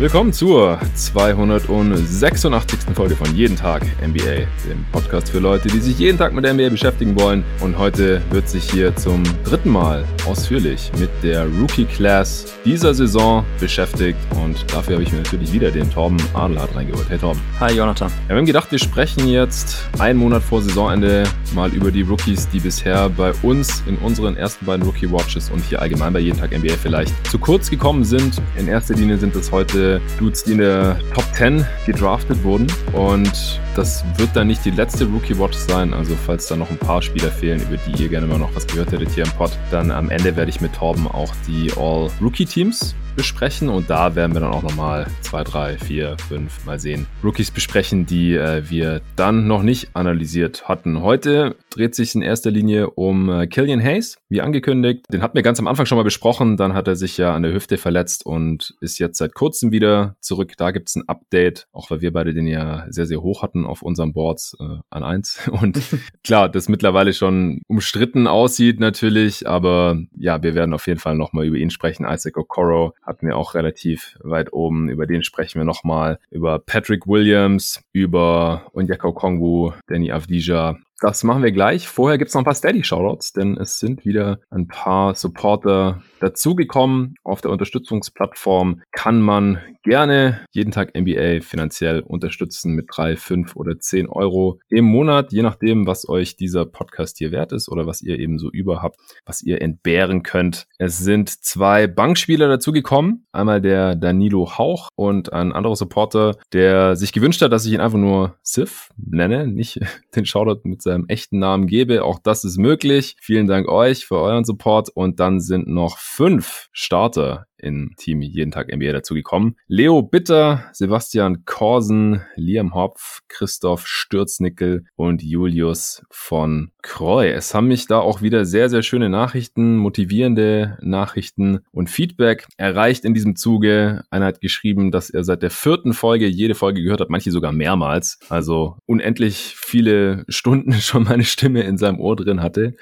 Willkommen zur 286. Folge von Jeden Tag NBA, dem Podcast für Leute, die sich jeden Tag mit der NBA beschäftigen wollen. Und heute wird sich hier zum dritten Mal ausführlich mit der Rookie Class dieser Saison beschäftigt. Und dafür habe ich mir natürlich wieder den Torben Adelhardt reingeholt. Hey Torben. Hi Jonathan. Ja, wir haben gedacht, wir sprechen jetzt einen Monat vor Saisonende mal über die Rookies, die bisher bei uns in unseren ersten beiden Rookie Watches und hier allgemein bei Jeden Tag NBA vielleicht zu kurz gekommen sind. In erster Linie sind es heute Dudes, die in der Top 10 gedraftet wurden. Und das wird dann nicht die letzte Rookie Watch sein. Also falls da noch ein paar Spieler fehlen, über die ihr gerne mal noch was gehört hättet hier im Pod, dann am Ende werde ich mit Torben auch die All-Rookie-Teams besprechen und da werden wir dann auch nochmal zwei, drei, vier, fünf mal sehen. Rookies besprechen, die äh, wir dann noch nicht analysiert hatten. Heute dreht sich in erster Linie um äh, Killian Hayes, wie angekündigt. Den hatten wir ganz am Anfang schon mal besprochen. Dann hat er sich ja an der Hüfte verletzt und ist jetzt seit kurzem wieder zurück. Da gibt es ein Update, auch weil wir beide den ja sehr, sehr hoch hatten auf unseren Boards äh, an eins. Und klar, das mittlerweile schon umstritten aussieht natürlich, aber ja, wir werden auf jeden Fall nochmal über ihn sprechen. Isaac Okoro hatten wir auch relativ weit oben. Über den sprechen wir nochmal. Über Patrick Williams, über Onyeka Kongwu, Danny Avdija, das machen wir gleich. Vorher gibt's noch ein paar Steady-Shoutouts, denn es sind wieder ein paar Supporter dazugekommen. Auf der Unterstützungsplattform kann man gerne jeden Tag NBA finanziell unterstützen mit drei, fünf oder zehn Euro im Monat, je nachdem, was euch dieser Podcast hier wert ist oder was ihr eben so über habt, was ihr entbehren könnt. Es sind zwei Bankspieler dazugekommen. Einmal der Danilo Hauch und ein anderer Supporter, der sich gewünscht hat, dass ich ihn einfach nur Sif nenne, nicht den Shoutout mit seinem echten Namen gebe. Auch das ist möglich. Vielen Dank euch für euren Support. Und dann sind noch fünf Starter im Team jeden Tag NBA dazugekommen. Leo Bitter, Sebastian Korsen, Liam Hopf, Christoph Stürznickel und Julius von Kreu. Es haben mich da auch wieder sehr, sehr schöne Nachrichten, motivierende Nachrichten und Feedback erreicht in diesem Zuge. Einer hat geschrieben, dass er seit der vierten Folge jede Folge gehört hat, manche sogar mehrmals. Also unendlich viele Stunden schon meine Stimme in seinem Ohr drin hatte.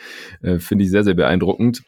Äh, Finde ich sehr, sehr beeindruckend.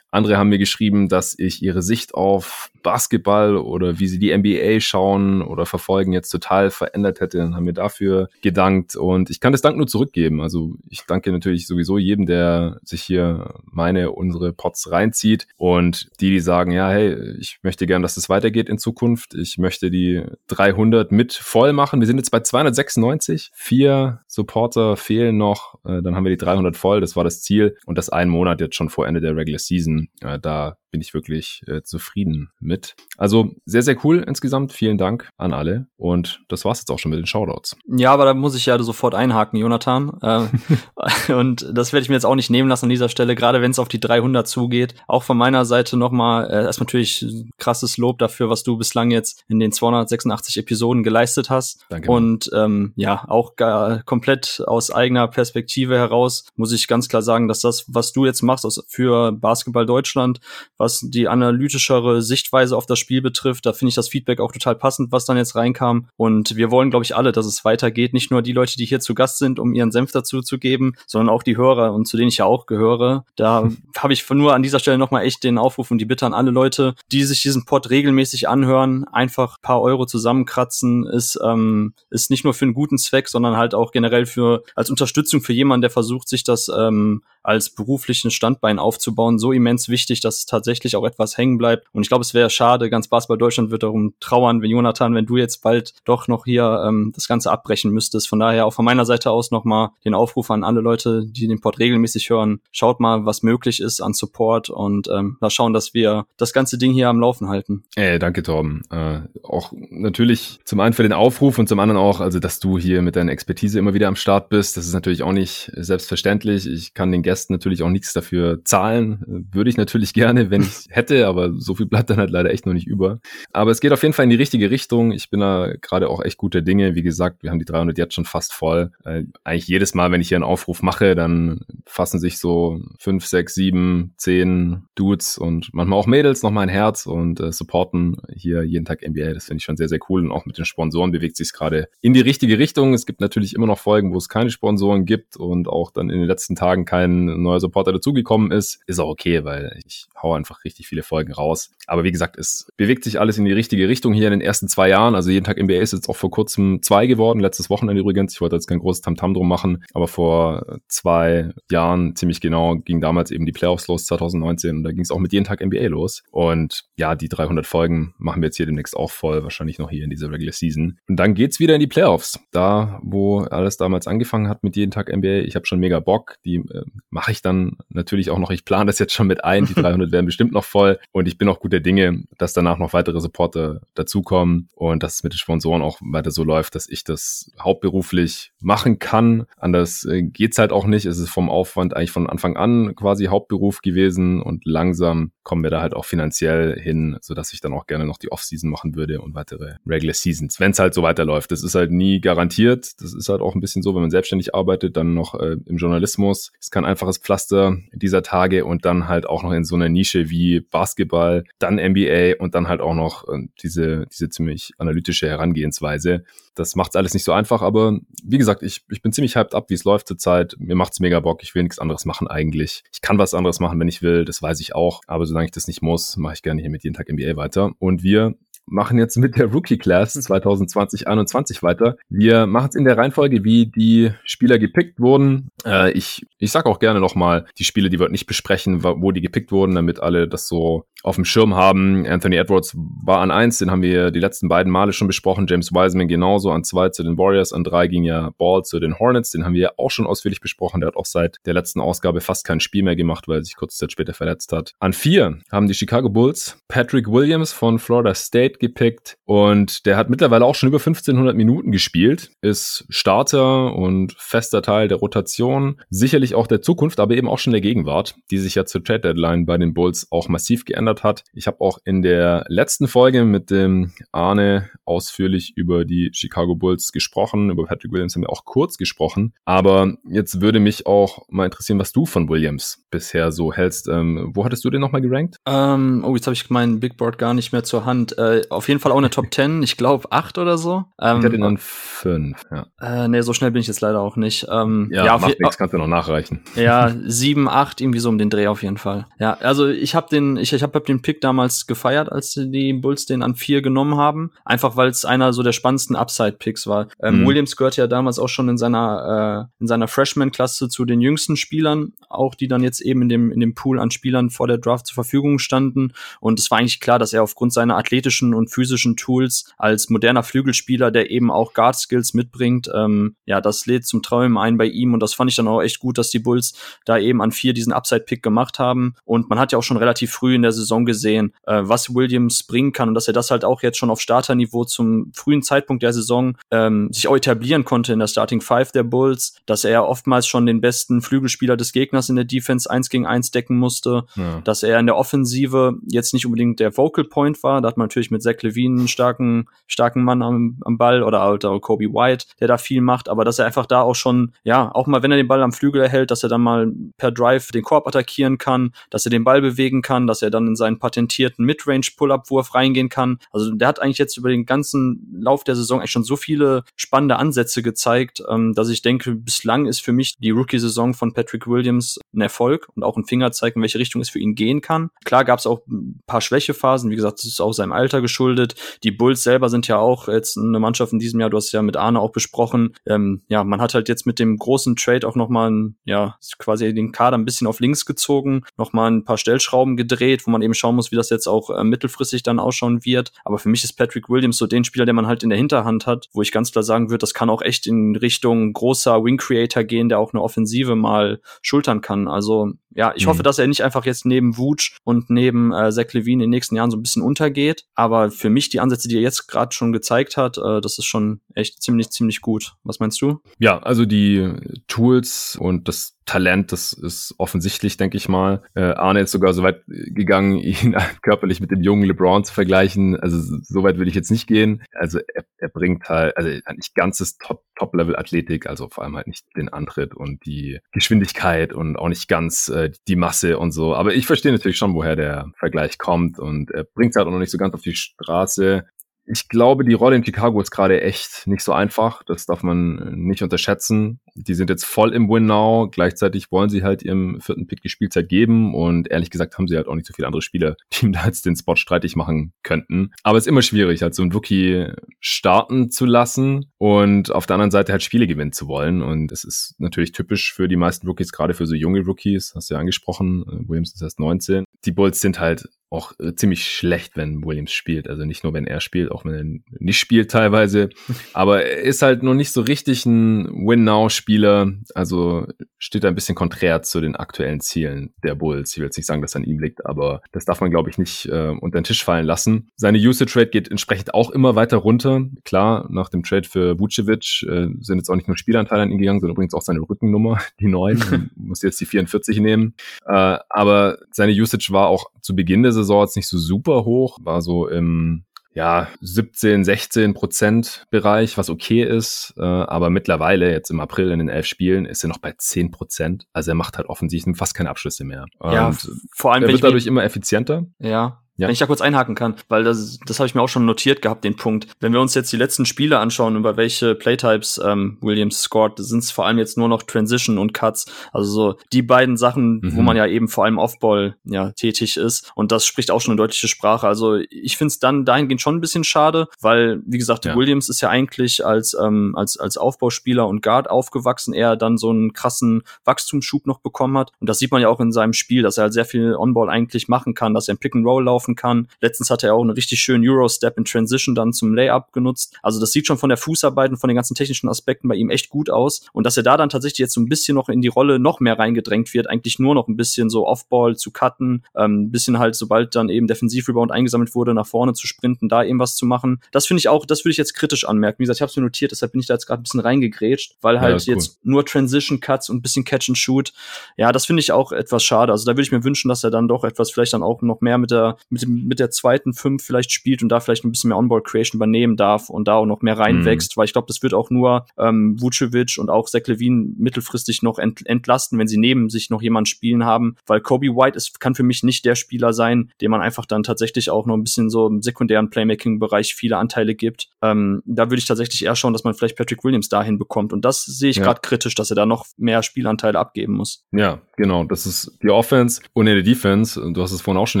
Andere haben mir geschrieben, dass ich ihre Sicht auf Basketball oder wie sie die NBA schauen oder verfolgen jetzt total verändert hätte. Dann haben mir dafür gedankt und ich kann das Dank nur zurückgeben. Also ich danke natürlich sowieso jedem, der sich hier meine, unsere Pots reinzieht und die, die sagen, ja, hey, ich möchte gern, dass es weitergeht in Zukunft. Ich möchte die 300 mit voll machen. Wir sind jetzt bei 296. Vier Supporter fehlen noch. Äh, dann haben wir die 300 voll. Das war das Ziel und das einen Monat jetzt schon vor Ende der Regular Season. Äh, da bin ich wirklich äh, zufrieden mit. Also sehr, sehr cool insgesamt. Vielen Dank an alle. Und das war's jetzt auch schon mit den Shoutouts. Ja, aber da muss ich ja sofort einhaken, Jonathan. äh, und das werde ich mir jetzt auch nicht nehmen lassen an dieser Stelle, gerade wenn es auf die 300 zugeht. Auch von meiner Seite nochmal äh, erstmal natürlich krasses Lob dafür, was du bislang jetzt in den 286 Episoden geleistet hast. Danke. Und ähm, ja, auch gar, komplett aus eigener Perspektive heraus muss ich ganz klar sagen, dass das, was du jetzt machst für Basketball Deutschland, was was die analytischere Sichtweise auf das Spiel betrifft. Da finde ich das Feedback auch total passend, was dann jetzt reinkam. Und wir wollen, glaube ich, alle, dass es weitergeht. Nicht nur die Leute, die hier zu Gast sind, um ihren Senf dazu zu geben, sondern auch die Hörer und zu denen ich ja auch gehöre. Da habe ich nur an dieser Stelle nochmal echt den Aufruf und die Bitte an alle Leute, die sich diesen Pod regelmäßig anhören, einfach paar Euro zusammenkratzen, ist, ähm, ist nicht nur für einen guten Zweck, sondern halt auch generell für als Unterstützung für jemanden, der versucht, sich das ähm, als beruflichen Standbein aufzubauen, so immens wichtig, dass es tatsächlich auch etwas hängen bleibt. Und ich glaube, es wäre schade, ganz Basketball Deutschland wird darum trauern, wenn Jonathan, wenn du jetzt bald doch noch hier ähm, das Ganze abbrechen müsstest. Von daher auch von meiner Seite aus nochmal den Aufruf an alle Leute, die den Pod regelmäßig hören. Schaut mal, was möglich ist an Support und ähm, da schauen, dass wir das ganze Ding hier am Laufen halten. Ey, danke, Torben. Äh, auch natürlich zum einen für den Aufruf und zum anderen auch, also dass du hier mit deiner Expertise immer wieder am Start bist. Das ist natürlich auch nicht selbstverständlich. Ich kann den Gästen Gästen natürlich auch nichts dafür zahlen. Würde ich natürlich gerne, wenn ich hätte, aber so viel bleibt dann halt leider echt noch nicht über. Aber es geht auf jeden Fall in die richtige Richtung. Ich bin da gerade auch echt guter Dinge. Wie gesagt, wir haben die 300 jetzt schon fast voll. Äh, eigentlich jedes Mal, wenn ich hier einen Aufruf mache, dann fassen sich so fünf, sechs, sieben, zehn Dudes und manchmal auch Mädels noch mal ein Herz und äh, supporten hier jeden Tag NBA. Das finde ich schon sehr, sehr cool. Und auch mit den Sponsoren bewegt sich es gerade in die richtige Richtung. Es gibt natürlich immer noch Folgen, wo es keine Sponsoren gibt und auch dann in den letzten Tagen keinen ein neuer Supporter dazugekommen ist. Ist auch okay, weil ich hau einfach richtig viele Folgen raus. Aber wie gesagt, es bewegt sich alles in die richtige Richtung hier in den ersten zwei Jahren. Also jeden Tag NBA ist jetzt auch vor kurzem zwei geworden. Letztes Wochenende übrigens. Ich wollte jetzt kein großes Tamtam drum machen. Aber vor zwei Jahren ziemlich genau ging damals eben die Playoffs los 2019. Und da ging es auch mit jeden Tag NBA los. Und ja, die 300 Folgen machen wir jetzt hier demnächst auch voll. Wahrscheinlich noch hier in dieser Regular Season. Und dann geht's wieder in die Playoffs. Da, wo alles damals angefangen hat mit jeden Tag NBA. Ich habe schon mega Bock. Die äh, mache ich dann natürlich auch noch. Ich plane das jetzt schon mit ein. Die 300 werden bestimmt noch voll. Und ich bin auch guter Dinge, dass danach noch weitere Supporter dazukommen und dass es mit den Sponsoren auch weiter so läuft, dass ich das hauptberuflich machen kann. Anders äh, geht's halt auch nicht. Es ist vom Aufwand eigentlich von Anfang an quasi Hauptberuf gewesen und langsam kommen wir da halt auch finanziell hin, sodass ich dann auch gerne noch die Offseason machen würde und weitere Regular Seasons, wenn es halt so weiterläuft. Das ist halt nie garantiert. Das ist halt auch ein bisschen so, wenn man selbstständig arbeitet, dann noch äh, im Journalismus. Es kann einfaches Pflaster dieser Tage und dann halt auch noch in so einer Nische wie Basketball, dann NBA und dann halt auch noch äh, diese, diese ziemlich analytische Herangehensweise. Das macht's alles nicht so einfach, aber wie gesagt, ich, ich bin ziemlich hyped ab, wie es läuft zurzeit. Mir macht's mega Bock. Ich will nichts anderes machen eigentlich. Ich kann was anderes machen, wenn ich will, das weiß ich auch. Aber solange ich das nicht muss, mache ich gerne hier mit jeden Tag NBA weiter. Und wir machen jetzt mit der Rookie Class 2020-21 weiter. Wir machen es in der Reihenfolge, wie die Spieler gepickt wurden. Äh, ich ich sag auch gerne nochmal die Spiele, die wir nicht besprechen, wo die gepickt wurden, damit alle das so auf dem Schirm haben. Anthony Edwards war an eins, den haben wir die letzten beiden Male schon besprochen. James Wiseman genauso an zwei zu den Warriors, an drei ging ja Ball zu den Hornets, den haben wir auch schon ausführlich besprochen. Der hat auch seit der letzten Ausgabe fast kein Spiel mehr gemacht, weil er sich kurz Zeit später verletzt hat. An vier haben die Chicago Bulls Patrick Williams von Florida State gepickt und der hat mittlerweile auch schon über 1500 Minuten gespielt, ist Starter und fester Teil der Rotation, sicherlich auch der Zukunft, aber eben auch schon der Gegenwart, die sich ja zur Trade Deadline bei den Bulls auch massiv geändert verändert hat. Ich habe auch in der letzten Folge mit dem Arne ausführlich über die Chicago Bulls gesprochen. Über Patrick Williams haben wir auch kurz gesprochen. Aber jetzt würde mich auch mal interessieren, was du von Williams bisher so hältst. Ähm, wo hattest du den nochmal gerankt? Ähm, oh, jetzt habe ich mein Big Board gar nicht mehr zur Hand. Äh, auf jeden Fall auch eine Top 10. Ich glaube 8 oder so. Ähm, ich hatte ihn dann 5, ja. Äh, nee, so schnell bin ich jetzt leider auch nicht. Ähm, ja, ja macht nichts, kannst du noch nachreichen. Ja, 7, 8, irgendwie so um den Dreh auf jeden Fall. Ja, also ich habe den, ich, ich habe den Pick damals gefeiert, als die Bulls den an vier genommen haben. Einfach weil es einer so der spannendsten Upside-Picks war. Ähm, mhm. Williams gehört ja damals auch schon in seiner, äh, in seiner Freshman-Klasse zu den jüngsten Spielern, auch die dann jetzt eben in dem, in dem Pool an Spielern vor der Draft zur Verfügung standen. Und es war eigentlich klar, dass er aufgrund seiner athletischen und physischen Tools als moderner Flügelspieler, der eben auch Guard-Skills mitbringt, ähm, ja, das lädt zum Träumen ein bei ihm. Und das fand ich dann auch echt gut, dass die Bulls da eben an vier diesen Upside-Pick gemacht haben. Und man hat ja auch schon relativ früh in der Saison gesehen, sehen, äh, was Williams bringen kann und dass er das halt auch jetzt schon auf Starterniveau zum frühen Zeitpunkt der Saison ähm, sich auch etablieren konnte in der Starting Five der Bulls, dass er oftmals schon den besten Flügelspieler des Gegners in der Defense eins gegen eins decken musste, ja. dass er in der Offensive jetzt nicht unbedingt der Vocal Point war, da hat man natürlich mit Zach Levine einen starken, starken Mann am, am Ball oder alter Kobe White, der da viel macht, aber dass er einfach da auch schon, ja, auch mal wenn er den Ball am Flügel erhält, dass er dann mal per Drive den Korb attackieren kann, dass er den Ball bewegen kann, dass er dann in seinen Patent patentierten Midrange-Pull-Up-Wurf reingehen kann. Also der hat eigentlich jetzt über den ganzen Lauf der Saison eigentlich schon so viele spannende Ansätze gezeigt, ähm, dass ich denke, bislang ist für mich die Rookie-Saison von Patrick Williams ein Erfolg und auch ein Fingerzeig, in welche Richtung es für ihn gehen kann. Klar gab es auch ein paar Schwächephasen, wie gesagt, das ist auch seinem Alter geschuldet. Die Bulls selber sind ja auch jetzt eine Mannschaft in diesem Jahr, du hast ja mit Arne auch besprochen. Ähm, ja, man hat halt jetzt mit dem großen Trade auch nochmal ja, quasi den Kader ein bisschen auf links gezogen, nochmal ein paar Stellschrauben gedreht, wo man eben schauen muss, wie das jetzt auch äh, mittelfristig dann ausschauen wird. Aber für mich ist Patrick Williams so den Spieler, den man halt in der Hinterhand hat, wo ich ganz klar sagen würde, das kann auch echt in Richtung großer Wing Creator gehen, der auch eine Offensive mal schultern kann. Also ja, ich mhm. hoffe, dass er nicht einfach jetzt neben Wutsch und neben äh, Zach Levine in den nächsten Jahren so ein bisschen untergeht. Aber für mich die Ansätze, die er jetzt gerade schon gezeigt hat, äh, das ist schon echt ziemlich, ziemlich gut. Was meinst du? Ja, also die Tools und das Talent, das ist offensichtlich, denke ich mal. Äh, Arne ist sogar so weit gegangen, ihn körperlich mit dem jungen LeBron zu vergleichen. Also so weit würde ich jetzt nicht gehen. Also er, er bringt halt, also nicht ganzes Top, Top-Level-Athletik, also vor allem halt nicht den Antritt und die Geschwindigkeit und auch nicht ganz äh, die Masse und so. Aber ich verstehe natürlich schon, woher der Vergleich kommt und er bringt halt auch noch nicht so ganz auf die Straße ich glaube, die Rolle in Chicago ist gerade echt nicht so einfach. Das darf man nicht unterschätzen. Die sind jetzt voll im Win Now. Gleichzeitig wollen sie halt ihrem vierten Pick die Spielzeit geben. Und ehrlich gesagt haben sie halt auch nicht so viele andere Spieler, die ihm da jetzt den Spot streitig machen könnten. Aber es ist immer schwierig, halt so ein Rookie starten zu lassen und auf der anderen Seite halt Spiele gewinnen zu wollen. Und es ist natürlich typisch für die meisten Rookies, gerade für so junge Rookies, hast du ja angesprochen. Williams ist erst 19. Die Bulls sind halt auch äh, ziemlich schlecht, wenn Williams spielt. Also nicht nur, wenn er spielt, auch wenn er nicht spielt teilweise. Aber er ist halt noch nicht so richtig ein Win-Now-Spieler. Also steht ein bisschen konträr zu den aktuellen Zielen der Bulls. Ich will jetzt nicht sagen, dass an ihm liegt, aber das darf man, glaube ich, nicht äh, unter den Tisch fallen lassen. Seine Usage-Rate geht entsprechend auch immer weiter runter. Klar, nach dem Trade für Vucevic äh, sind jetzt auch nicht nur Spielanteile an ihn gegangen, sondern übrigens auch seine Rückennummer, die neun. muss jetzt die 44 nehmen. Äh, aber seine Usage war auch zu Beginn des Saison jetzt nicht so super hoch, war so im ja, 17, 16 Prozent Bereich, was okay ist. Äh, aber mittlerweile, jetzt im April in den elf Spielen, ist er noch bei 10 Prozent. Also er macht halt offensichtlich fast keine Abschlüsse mehr. Ja, Und vor allem, er wird dadurch immer effizienter. Ja. Ja. Wenn ich da kurz einhaken kann, weil das, das habe ich mir auch schon notiert gehabt, den Punkt. Wenn wir uns jetzt die letzten Spiele anschauen, über welche Playtypes ähm, Williams scored, sind es vor allem jetzt nur noch Transition und Cuts. Also so die beiden Sachen, wo Mhm. man ja eben vor allem Offball ja, tätig ist. Und das spricht auch schon eine deutliche Sprache. Also ich finde es dann dahingehend schon ein bisschen schade, weil, wie gesagt, Ja. Williams ist ja eigentlich als, ähm, als, als Aufbauspieler und Guard aufgewachsen, er dann so einen krassen Wachstumsschub noch bekommen hat. Und das sieht man ja auch in seinem Spiel, dass er halt sehr viel On-Ball eigentlich machen kann, dass er im Pick and Roll laufen kann. Letztens hat er auch einen richtig schönen Euro-Step in Transition dann zum Layup genutzt. Also das sieht schon von der Fußarbeit und von den ganzen technischen Aspekten bei ihm echt gut aus. Und dass er da dann tatsächlich jetzt so ein bisschen noch in die Rolle noch mehr reingedrängt wird, eigentlich nur noch ein bisschen so Off-Ball zu cutten, ähm, ein bisschen halt, sobald dann eben Defensiv-Rebound eingesammelt wurde, nach vorne zu sprinten, da eben was zu machen. Das finde ich auch, das würde ich jetzt kritisch anmerken. Wie gesagt, ich habe es mir notiert, deshalb bin ich da jetzt gerade ein bisschen reingegrätscht, weil Ja, halt cool. jetzt nur Transition-Cuts und ein bisschen Catch and Shoot. Ja, das finde ich auch etwas schade. Also da würde ich mir wünschen, dass er dann doch etwas vielleicht dann auch noch mehr mit der, mit, dem, mit der zweiten Fünf vielleicht spielt und da vielleicht ein bisschen mehr On-Ball-Creation übernehmen darf und da auch noch mehr reinwächst, weil ich glaube, das wird auch nur ähm, Vucevic und auch Zach Levine mittelfristig noch ent entlasten, wenn sie neben sich noch jemanden spielen haben, weil Kobe White ist, kann für mich nicht der Spieler sein, dem man einfach dann tatsächlich auch noch ein bisschen so im sekundären Playmaking-Bereich viele Anteile gibt. Ähm, da würde ich tatsächlich eher schauen, dass man vielleicht Patrick Williams dahin bekommt und das sehe ich Ja. gerade kritisch, dass er da noch mehr Spielanteile abgeben muss. Ja, genau. Das ist die Offense. Und in der Defense, du hast es vorhin auch schon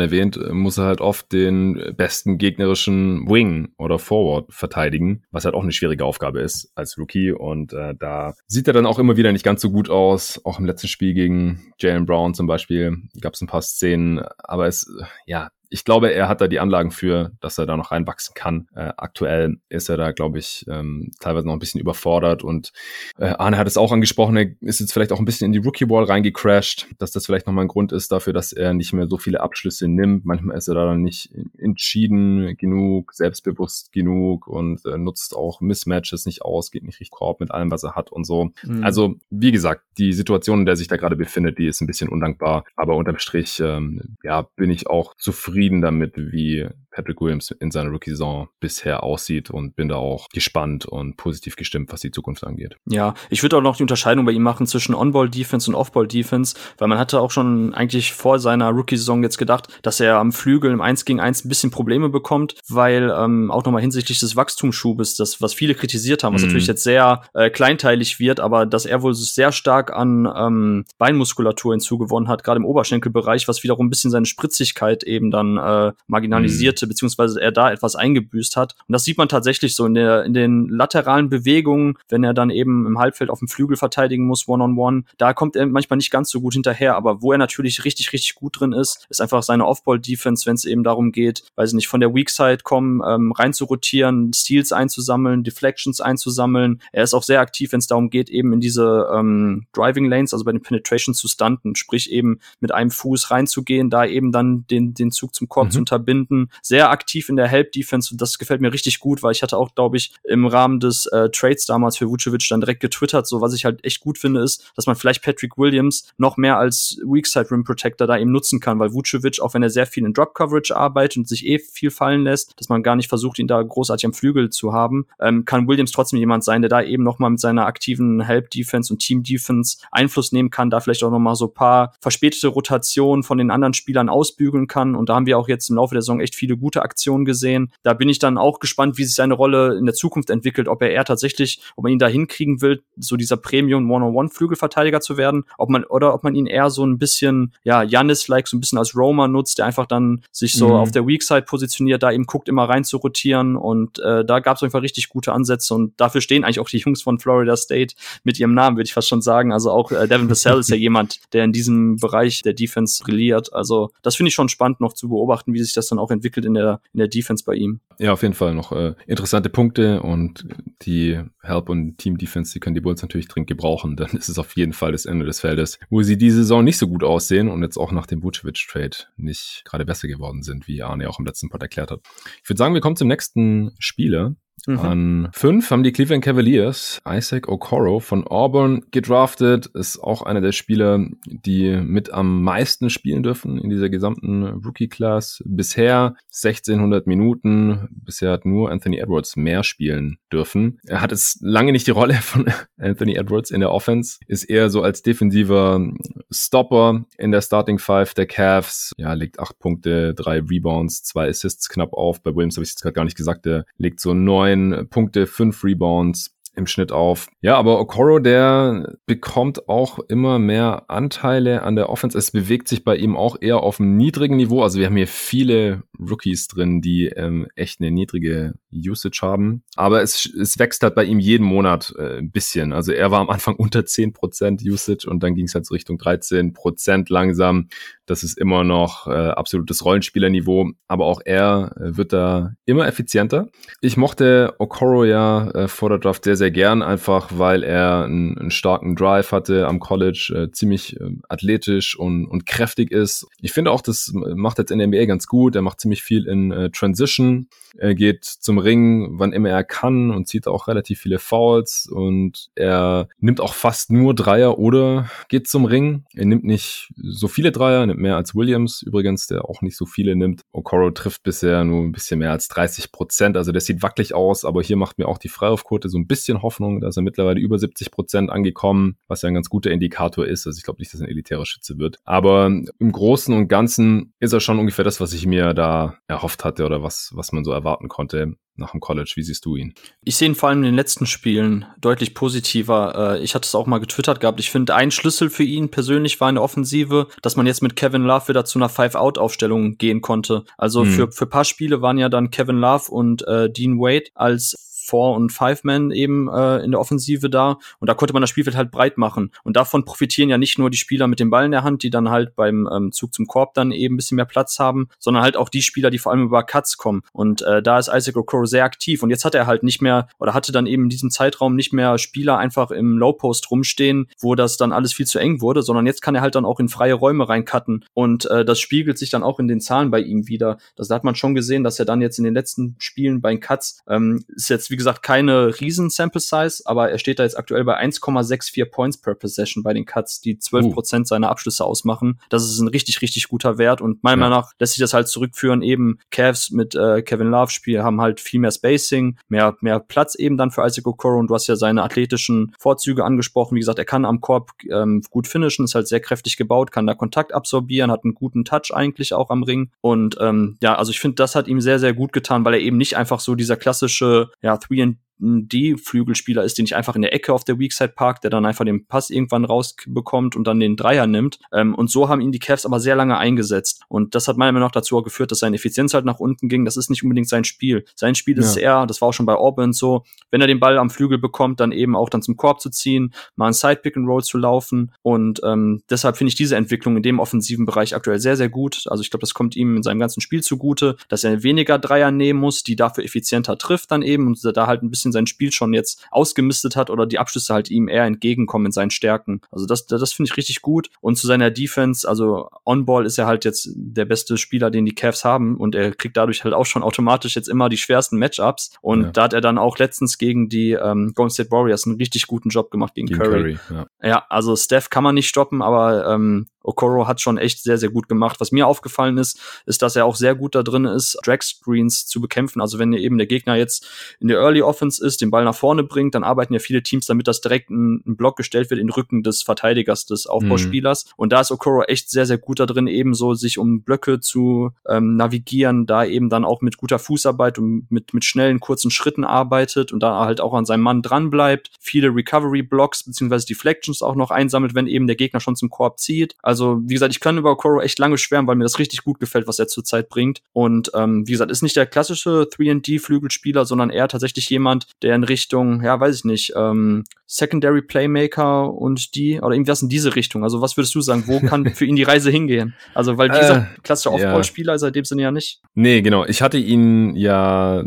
erwähnt, muss er halt oft den besten gegnerischen Wing oder Forward verteidigen, was halt auch eine schwierige Aufgabe ist als Rookie. Und äh, da sieht er dann auch immer wieder nicht ganz so gut aus. Auch im letzten Spiel gegen Jalen Brown zum Beispiel gab es ein paar Szenen. Aber es, ja, ich glaube, er hat da die Anlagen für, dass er da noch reinwachsen kann. Äh, aktuell ist er da, glaube ich, ähm, teilweise noch ein bisschen überfordert und äh, Arne hat es auch angesprochen, er ist jetzt vielleicht auch ein bisschen in die Rookie-Wall reingecrashed, dass das vielleicht nochmal ein Grund ist dafür, dass er nicht mehr so viele Abschlüsse nimmt. Manchmal ist er da dann nicht entschieden genug, selbstbewusst genug und äh, nutzt auch Mismatches nicht aus, geht nicht richtig Korb mit allem, was er hat und so. Mhm. Also, wie gesagt, die Situation, in der sich da gerade befindet, die ist ein bisschen undankbar. Aber unterm Strich, ähm, ja, bin ich auch zufrieden damit, wie Patrick Williams in seiner Rookie-Saison bisher aussieht und bin da auch gespannt und positiv gestimmt, was die Zukunft angeht. Ja, ich würde auch noch die Unterscheidung bei ihm machen zwischen On-Ball-Defense und Off-Ball-Defense, weil man hatte auch schon eigentlich vor seiner Rookie-Saison jetzt gedacht, dass er am Flügel im 1 gegen 1 ein bisschen Probleme bekommt, weil ähm, auch nochmal hinsichtlich des Wachstumsschubes, das, was viele kritisiert haben, was Mhm. natürlich jetzt sehr äh, kleinteilig wird, aber dass er wohl sehr stark an ähm, Beinmuskulatur hinzugewonnen hat, gerade im Oberschenkelbereich, was wiederum ein bisschen seine Spritzigkeit eben dann äh, marginalisierte, beziehungsweise er da etwas eingebüßt hat. Und das sieht man tatsächlich so in, der, in den lateralen Bewegungen, wenn er dann eben im Halbfeld auf dem Flügel verteidigen muss, one-on-one. Da kommt er manchmal nicht ganz so gut hinterher, aber wo er natürlich richtig, richtig gut drin ist, ist einfach seine Off-Ball-Defense, wenn es eben darum geht, weiß ich nicht, von der Weak Side kommen, ähm, rein zu rotieren, Steals einzusammeln, Deflections einzusammeln. Er ist auch sehr aktiv, wenn es darum geht, eben in diese ähm, Driving Lanes, also bei den Penetrations zu stunten, sprich eben mit einem Fuß reinzugehen, da eben dann den, den Zug zum Korb Mhm. zu unterbinden. Sehr aktiv in der Help-Defense und das gefällt mir richtig gut, weil ich hatte auch, glaube ich, im Rahmen des äh, Trades damals für Vucevic dann direkt getwittert, so was ich halt echt gut finde, ist, dass man vielleicht Patrick Williams noch mehr als Weakside Rim Protector da eben nutzen kann, weil Vucevic, auch wenn er sehr viel in Drop Coverage arbeitet und sich eh viel fallen lässt, dass man gar nicht versucht, ihn da großartig am Flügel zu haben, ähm, kann Williams trotzdem jemand sein, der da eben noch mal mit seiner aktiven Help Defense und Team Defense Einfluss nehmen kann, da vielleicht auch noch mal so paar verspätete Rotationen von den anderen Spielern ausbügeln kann. Und da haben wir auch jetzt im Laufe der Saison echt viele gute gute Aktionen gesehen. Da bin ich dann auch gespannt, wie sich seine Rolle in der Zukunft entwickelt, ob er eher tatsächlich, ob man ihn da hinkriegen will, so dieser Premium One-on-One-Flügelverteidiger zu werden, ob man, oder ob man ihn eher so ein bisschen, ja, Janis-like, so ein bisschen als Roamer nutzt, der einfach dann sich so mhm. auf der Weak Side positioniert, da eben guckt, immer rein zu rotieren und äh, da gab es auf jeden Fall richtig gute Ansätze und dafür stehen eigentlich auch die Jungs von Florida State mit ihrem Namen, würde ich fast schon sagen. Also auch äh, Devin Vassell ist ja jemand, der in diesem Bereich der Defense brilliert. Also das finde ich schon spannend noch zu beobachten, wie sich das dann auch entwickelt in der, in der Defense bei ihm. Ja, auf jeden Fall noch äh, interessante Punkte und die Help- und Team-Defense, die können die Bulls natürlich dringend gebrauchen. Dann ist es auf jeden Fall das Ende des Feldes, wo sie diese Saison nicht so gut aussehen und jetzt auch nach dem Vucevic-Trade nicht gerade besser geworden sind, wie Arne auch im letzten Pod erklärt hat. Ich würde sagen, wir kommen zum nächsten Spieler. Mhm. An fünf haben die Cleveland Cavaliers Isaac Okoro von Auburn gedraftet. Ist auch einer der Spieler, die mit am meisten spielen dürfen in dieser gesamten Rookie-Class. Bisher 1600 Minuten. Bisher hat nur Anthony Edwards mehr spielen dürfen. Er hat jetzt lange nicht die Rolle von Anthony Edwards in der Offense. Ist eher so als defensiver Stopper in der Starting Five der Cavs. Ja, legt acht Punkte, drei Rebounds, zwei Assists knapp auf. Bei Williams habe ich es gerade gar nicht gesagt. Der legt so neun neun Punkte, fünf Rebounds im Schnitt auf. Ja, aber Okoro, der bekommt auch immer mehr Anteile an der Offense. Es bewegt sich bei ihm auch eher auf einem niedrigen Niveau. Also wir haben hier viele Rookies drin, die ähm, echt eine niedrige Usage haben. Aber es, es wächst halt bei ihm jeden Monat äh, ein bisschen. Also er war am Anfang unter 10% Usage und dann ging es halt so Richtung 13% langsam. Das ist immer noch äh, absolutes Rollenspielerniveau, aber auch er äh, wird da immer effizienter. Ich mochte Okoro ja äh, vor der Draft sehr, sehr gern, einfach weil er einen, einen starken Drive hatte am College, äh, ziemlich äh, athletisch und, und kräftig ist. Ich finde auch, das macht jetzt in der NBA ganz gut. Er macht ziemlich viel in äh, Transition. Er geht zum Ring, wann immer er kann und zieht auch relativ viele Fouls und er nimmt auch fast nur Dreier oder geht zum Ring. Er nimmt nicht so viele Dreier, nimmt mehr als Williams übrigens, der auch nicht so viele nimmt. Okoro trifft bisher nur ein bisschen mehr als 30 Prozent, also der sieht wackelig aus, aber hier macht mir auch die Freiwurfquote so ein bisschen Hoffnung, da ist er mittlerweile über 70 Prozent angekommen, was ja ein ganz guter Indikator ist. Also ich glaube nicht, dass er ein elitärer Schütze wird. Aber im Großen und Ganzen ist er schon ungefähr das, was ich mir da erhofft hatte oder was, was man so erwarten konnte nach dem College. Wie siehst du ihn? Ich sehe ihn vor allem in den letzten Spielen deutlich positiver. Äh, ich hatte es auch mal getwittert gehabt. Ich finde, ein Schlüssel für ihn persönlich war in der Offensive, dass man jetzt mit Kevin Love wieder zu einer Five-Out-Aufstellung gehen konnte. Also hm. für, für paar Spiele waren ja dann Kevin Love und äh, Dean Wade als Four- und Five-Man eben äh, in der Offensive da. Und da konnte man das Spielfeld halt breit machen. Und davon profitieren ja nicht nur die Spieler mit dem Ball in der Hand, die dann halt beim ähm, Zug zum Korb dann eben ein bisschen mehr Platz haben, sondern halt auch die Spieler, die vor allem über Cuts kommen. Und äh, da ist Isaac Okoro sehr aktiv. Und jetzt hat er halt nicht mehr oder hatte dann eben in diesem Zeitraum nicht mehr Spieler einfach im Low-Post rumstehen, wo das dann alles viel zu eng wurde, sondern jetzt kann er halt dann auch in freie Räume reincutten. Und äh, das spiegelt sich dann auch in den Zahlen bei ihm wieder. Das hat man schon gesehen, dass er dann jetzt in den letzten Spielen bei den Cuts ähm, ist jetzt wie wie gesagt, keine riesen Sample Size, aber er steht da jetzt aktuell bei 1,64 Points per Possession bei den Cuts, die 12 Prozent uh. seiner Abschlüsse ausmachen. Das ist ein richtig, richtig guter Wert und meiner ja. Meinung nach lässt sich das halt zurückführen. Eben Cavs mit äh, Kevin Love Spiel haben halt viel mehr Spacing, mehr, mehr Platz eben dann für Isaac Okoro und du hast ja seine athletischen Vorzüge angesprochen. Wie gesagt, er kann am Korb ähm, gut finishen, ist halt sehr kräftig gebaut, kann da Kontakt absorbieren, hat einen guten Touch eigentlich auch am Ring und ähm, ja, also ich finde, das hat ihm sehr, sehr gut getan, weil er eben nicht einfach so dieser klassische ja, we in, 3 D-Flügelspieler ist, den ich einfach in der Ecke auf der Weakside park, der dann einfach den Pass irgendwann rausbekommt und dann den Dreier nimmt. Ähm, und so haben ihn die Cavs aber sehr lange eingesetzt. Und das hat meiner Meinung nach dazu auch geführt, dass seine Effizienz halt nach unten ging. Das ist nicht unbedingt sein Spiel. Sein Spiel ja. ist eher, das war auch schon bei Auburn so, wenn er den Ball am Flügel bekommt, dann eben auch dann zum Korb zu ziehen, mal ein Sidepick and Roll zu laufen. Und ähm, deshalb finde ich diese Entwicklung in dem offensiven Bereich aktuell sehr, sehr gut. Also ich glaube, das kommt ihm in seinem ganzen Spiel zugute, dass er weniger Dreier nehmen muss, die dafür effizienter trifft dann eben und da halt ein bisschen bisschen sein Spiel schon jetzt ausgemistet hat oder die Abschlüsse halt ihm eher entgegenkommen in seinen Stärken. Also das, das finde ich richtig gut. Und zu seiner Defense, also On-Ball ist er halt jetzt der beste Spieler, den die Cavs haben und er kriegt dadurch halt auch schon automatisch jetzt immer die schwersten Matchups. Und ja. da hat er dann auch letztens gegen die ähm, Golden State Warriors einen richtig guten Job gemacht gegen, gegen Curry. Curry ja. ja. also Steph kann man nicht stoppen, aber ähm, Okoro hat schon echt sehr, sehr gut gemacht. Was mir aufgefallen ist, ist, dass er auch sehr gut da drin ist, Drag Screens zu bekämpfen. Also wenn eben der Gegner jetzt in der Early Offense ist, den Ball nach vorne bringt, dann arbeiten ja viele Teams damit, dass direkt ein, ein Block gestellt wird in den Rücken des Verteidigers, des Aufbauspielers. Mhm. Und da ist Okoro echt sehr, sehr gut da drin, ebenso sich um Blöcke zu ähm, navigieren, da eben dann auch mit guter Fußarbeit und mit, mit schnellen, kurzen Schritten arbeitet und da halt auch an seinem Mann dran bleibt, viele Recovery-Blocks beziehungsweise Deflections auch noch einsammelt, wenn eben der Gegner schon zum Korb zieht. Also, wie gesagt, ich kann über Okoro echt lange schwärmen, weil mir das richtig gut gefällt, was er zurzeit bringt. Und ähm, wie gesagt, ist nicht der klassische 3D-Flügelspieler, sondern eher tatsächlich jemand, der in Richtung, ja, weiß ich nicht, ähm, Secondary Playmaker und die, oder irgendwas in diese Richtung. Also, was würdest du sagen, wo kann für ihn die Reise hingehen? Also, weil, wie gesagt, äh, klassischer Off-Ball-Spieler ist er in dem Sinne ja nicht. Nee, genau. Ich hatte ihn ja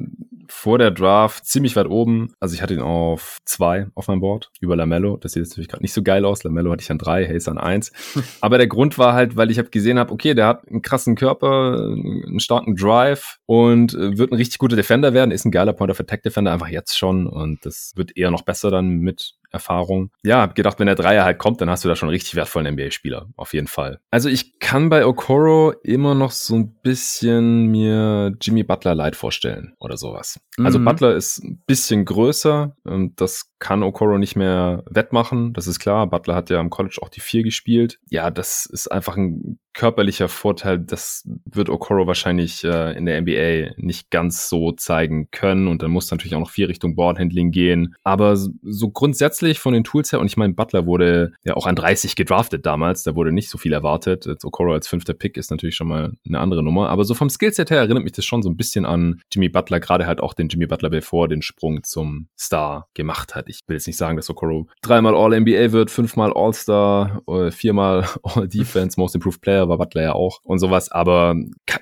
vor der Draft ziemlich weit oben. Also ich hatte ihn auf zwei auf meinem Board über Lamello. Das sieht jetzt natürlich gerade nicht so geil aus. Lamello hatte ich an drei, Hayes an eins. Aber der Grund war halt, weil ich habe gesehen habe, okay, der hat einen krassen Körper, einen starken Drive und wird ein richtig guter Defender werden. Ist ein geiler Point of Attack Defender einfach jetzt schon und das wird eher noch besser dann mit Erfahrung. Ja, hab gedacht, wenn der Dreier halt kommt, dann hast du da schon einen richtig wertvollen NBA-Spieler. Auf jeden Fall. Also ich kann bei Okoro immer noch so ein bisschen mir Jimmy Butler Light vorstellen oder sowas. Also mhm. Butler ist ein bisschen größer. Und das kann Okoro nicht mehr wettmachen. Das ist klar. Butler hat ja am College auch die vier gespielt. Ja, das ist einfach ein körperlicher Vorteil, das wird Okoro wahrscheinlich äh, in der NBA nicht ganz so zeigen können und dann muss natürlich auch noch viel Richtung Boardhandling gehen. Aber so grundsätzlich von den Tools her, und ich meine, Butler wurde ja auch an 30 gedraftet damals, da wurde nicht so viel erwartet. Jetzt Okoro als fünfter Pick ist natürlich schon mal eine andere Nummer, aber so vom Skillset her erinnert mich das schon so ein bisschen an Jimmy Butler, gerade halt auch den Jimmy Butler, bevor den Sprung zum Star gemacht hat. Ich will jetzt nicht sagen, dass Okoro dreimal All-NBA wird, fünfmal All-Star, äh, viermal All-Defense, Most Improved Player war Butler ja auch und sowas, aber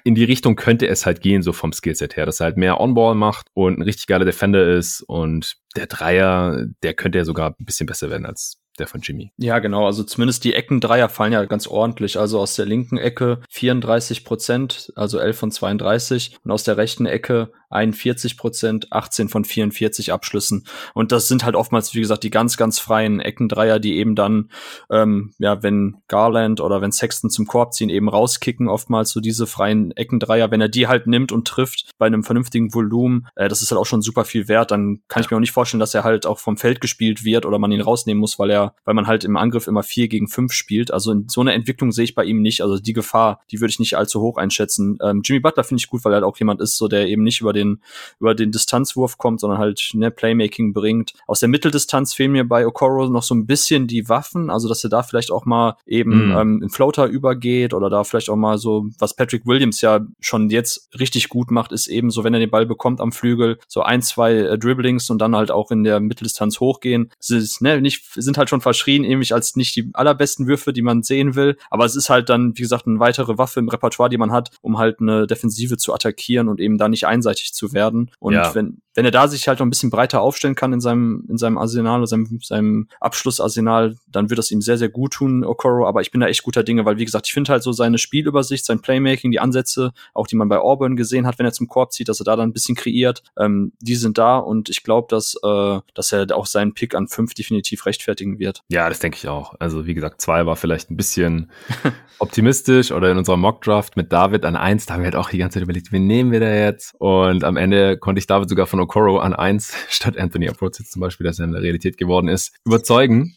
in die Richtung könnte es halt gehen, so vom Skillset her, dass er halt mehr On-Ball macht und ein richtig geiler Defender ist und der Dreier, der könnte ja sogar ein bisschen besser werden als der von Jimmy. Ja, genau. Also zumindest die Eckendreier fallen ja ganz ordentlich. Also aus der linken Ecke 34 Prozent, also 11 von 32 und aus der rechten Ecke 41 Prozent, 18 von 44 Abschlüssen. Und das sind halt oftmals, wie gesagt, die ganz, ganz freien Eckendreier, die eben dann, ähm, ja, wenn Garland oder wenn Sexton zum Korb ziehen, eben rauskicken, oftmals so diese freien Eckendreier. Wenn er die halt nimmt und trifft bei einem vernünftigen Volumen, äh, das ist halt auch schon super viel wert. Dann kann ich mir auch nicht vorstellen, dass er halt auch vom Feld gespielt wird oder man ihn rausnehmen muss, weil er weil man halt im Angriff immer vier gegen fünf spielt. Also in so eine Entwicklung sehe ich bei ihm nicht. Also die Gefahr, die würde ich nicht allzu hoch einschätzen. Ähm, Jimmy Butler finde ich gut, weil er halt auch jemand ist, so der eben nicht über den, über den Distanzwurf kommt, sondern halt ne, Playmaking bringt. Aus der Mitteldistanz fehlen mir bei Okoro noch so ein bisschen die Waffen, also dass er da vielleicht auch mal eben mhm. ähm, in Floater übergeht oder da vielleicht auch mal so, was Patrick Williams ja schon jetzt richtig gut macht, ist eben so, wenn er den Ball bekommt am Flügel, so ein, zwei äh, Dribblings und dann halt auch in der Mitteldistanz hochgehen. Sie ne, nicht, sind halt schon verschrien, nämlich als nicht die allerbesten Würfe, die man sehen will. Aber es ist halt dann, wie gesagt, eine weitere Waffe im Repertoire, die man hat, um halt eine Defensive zu attackieren und eben da nicht einseitig zu werden. Und ja. wenn, wenn er da sich halt noch ein bisschen breiter aufstellen kann in seinem, in seinem Arsenal, seinem, seinem Abschlussarsenal, dann wird das ihm sehr, sehr gut tun, Okoro. Aber ich bin da echt guter Dinge, weil, wie gesagt, ich finde halt so seine Spielübersicht, sein Playmaking, die Ansätze, auch die man bei Auburn gesehen hat, wenn er zum Korb zieht, dass er da dann ein bisschen kreiert, ähm, die sind da und ich glaube, dass, äh, dass er auch seinen Pick an fünf definitiv rechtfertigen wird. Ja, das denke ich auch. Also wie gesagt, zwei war vielleicht ein bisschen optimistisch oder in unserer Mockdraft mit David an eins, da haben wir halt auch die ganze Zeit überlegt, wen nehmen wir da jetzt? Und am Ende konnte ich David sogar von Okoro an eins statt Anthony Approach zum Beispiel, dass er in der Realität geworden ist, überzeugen.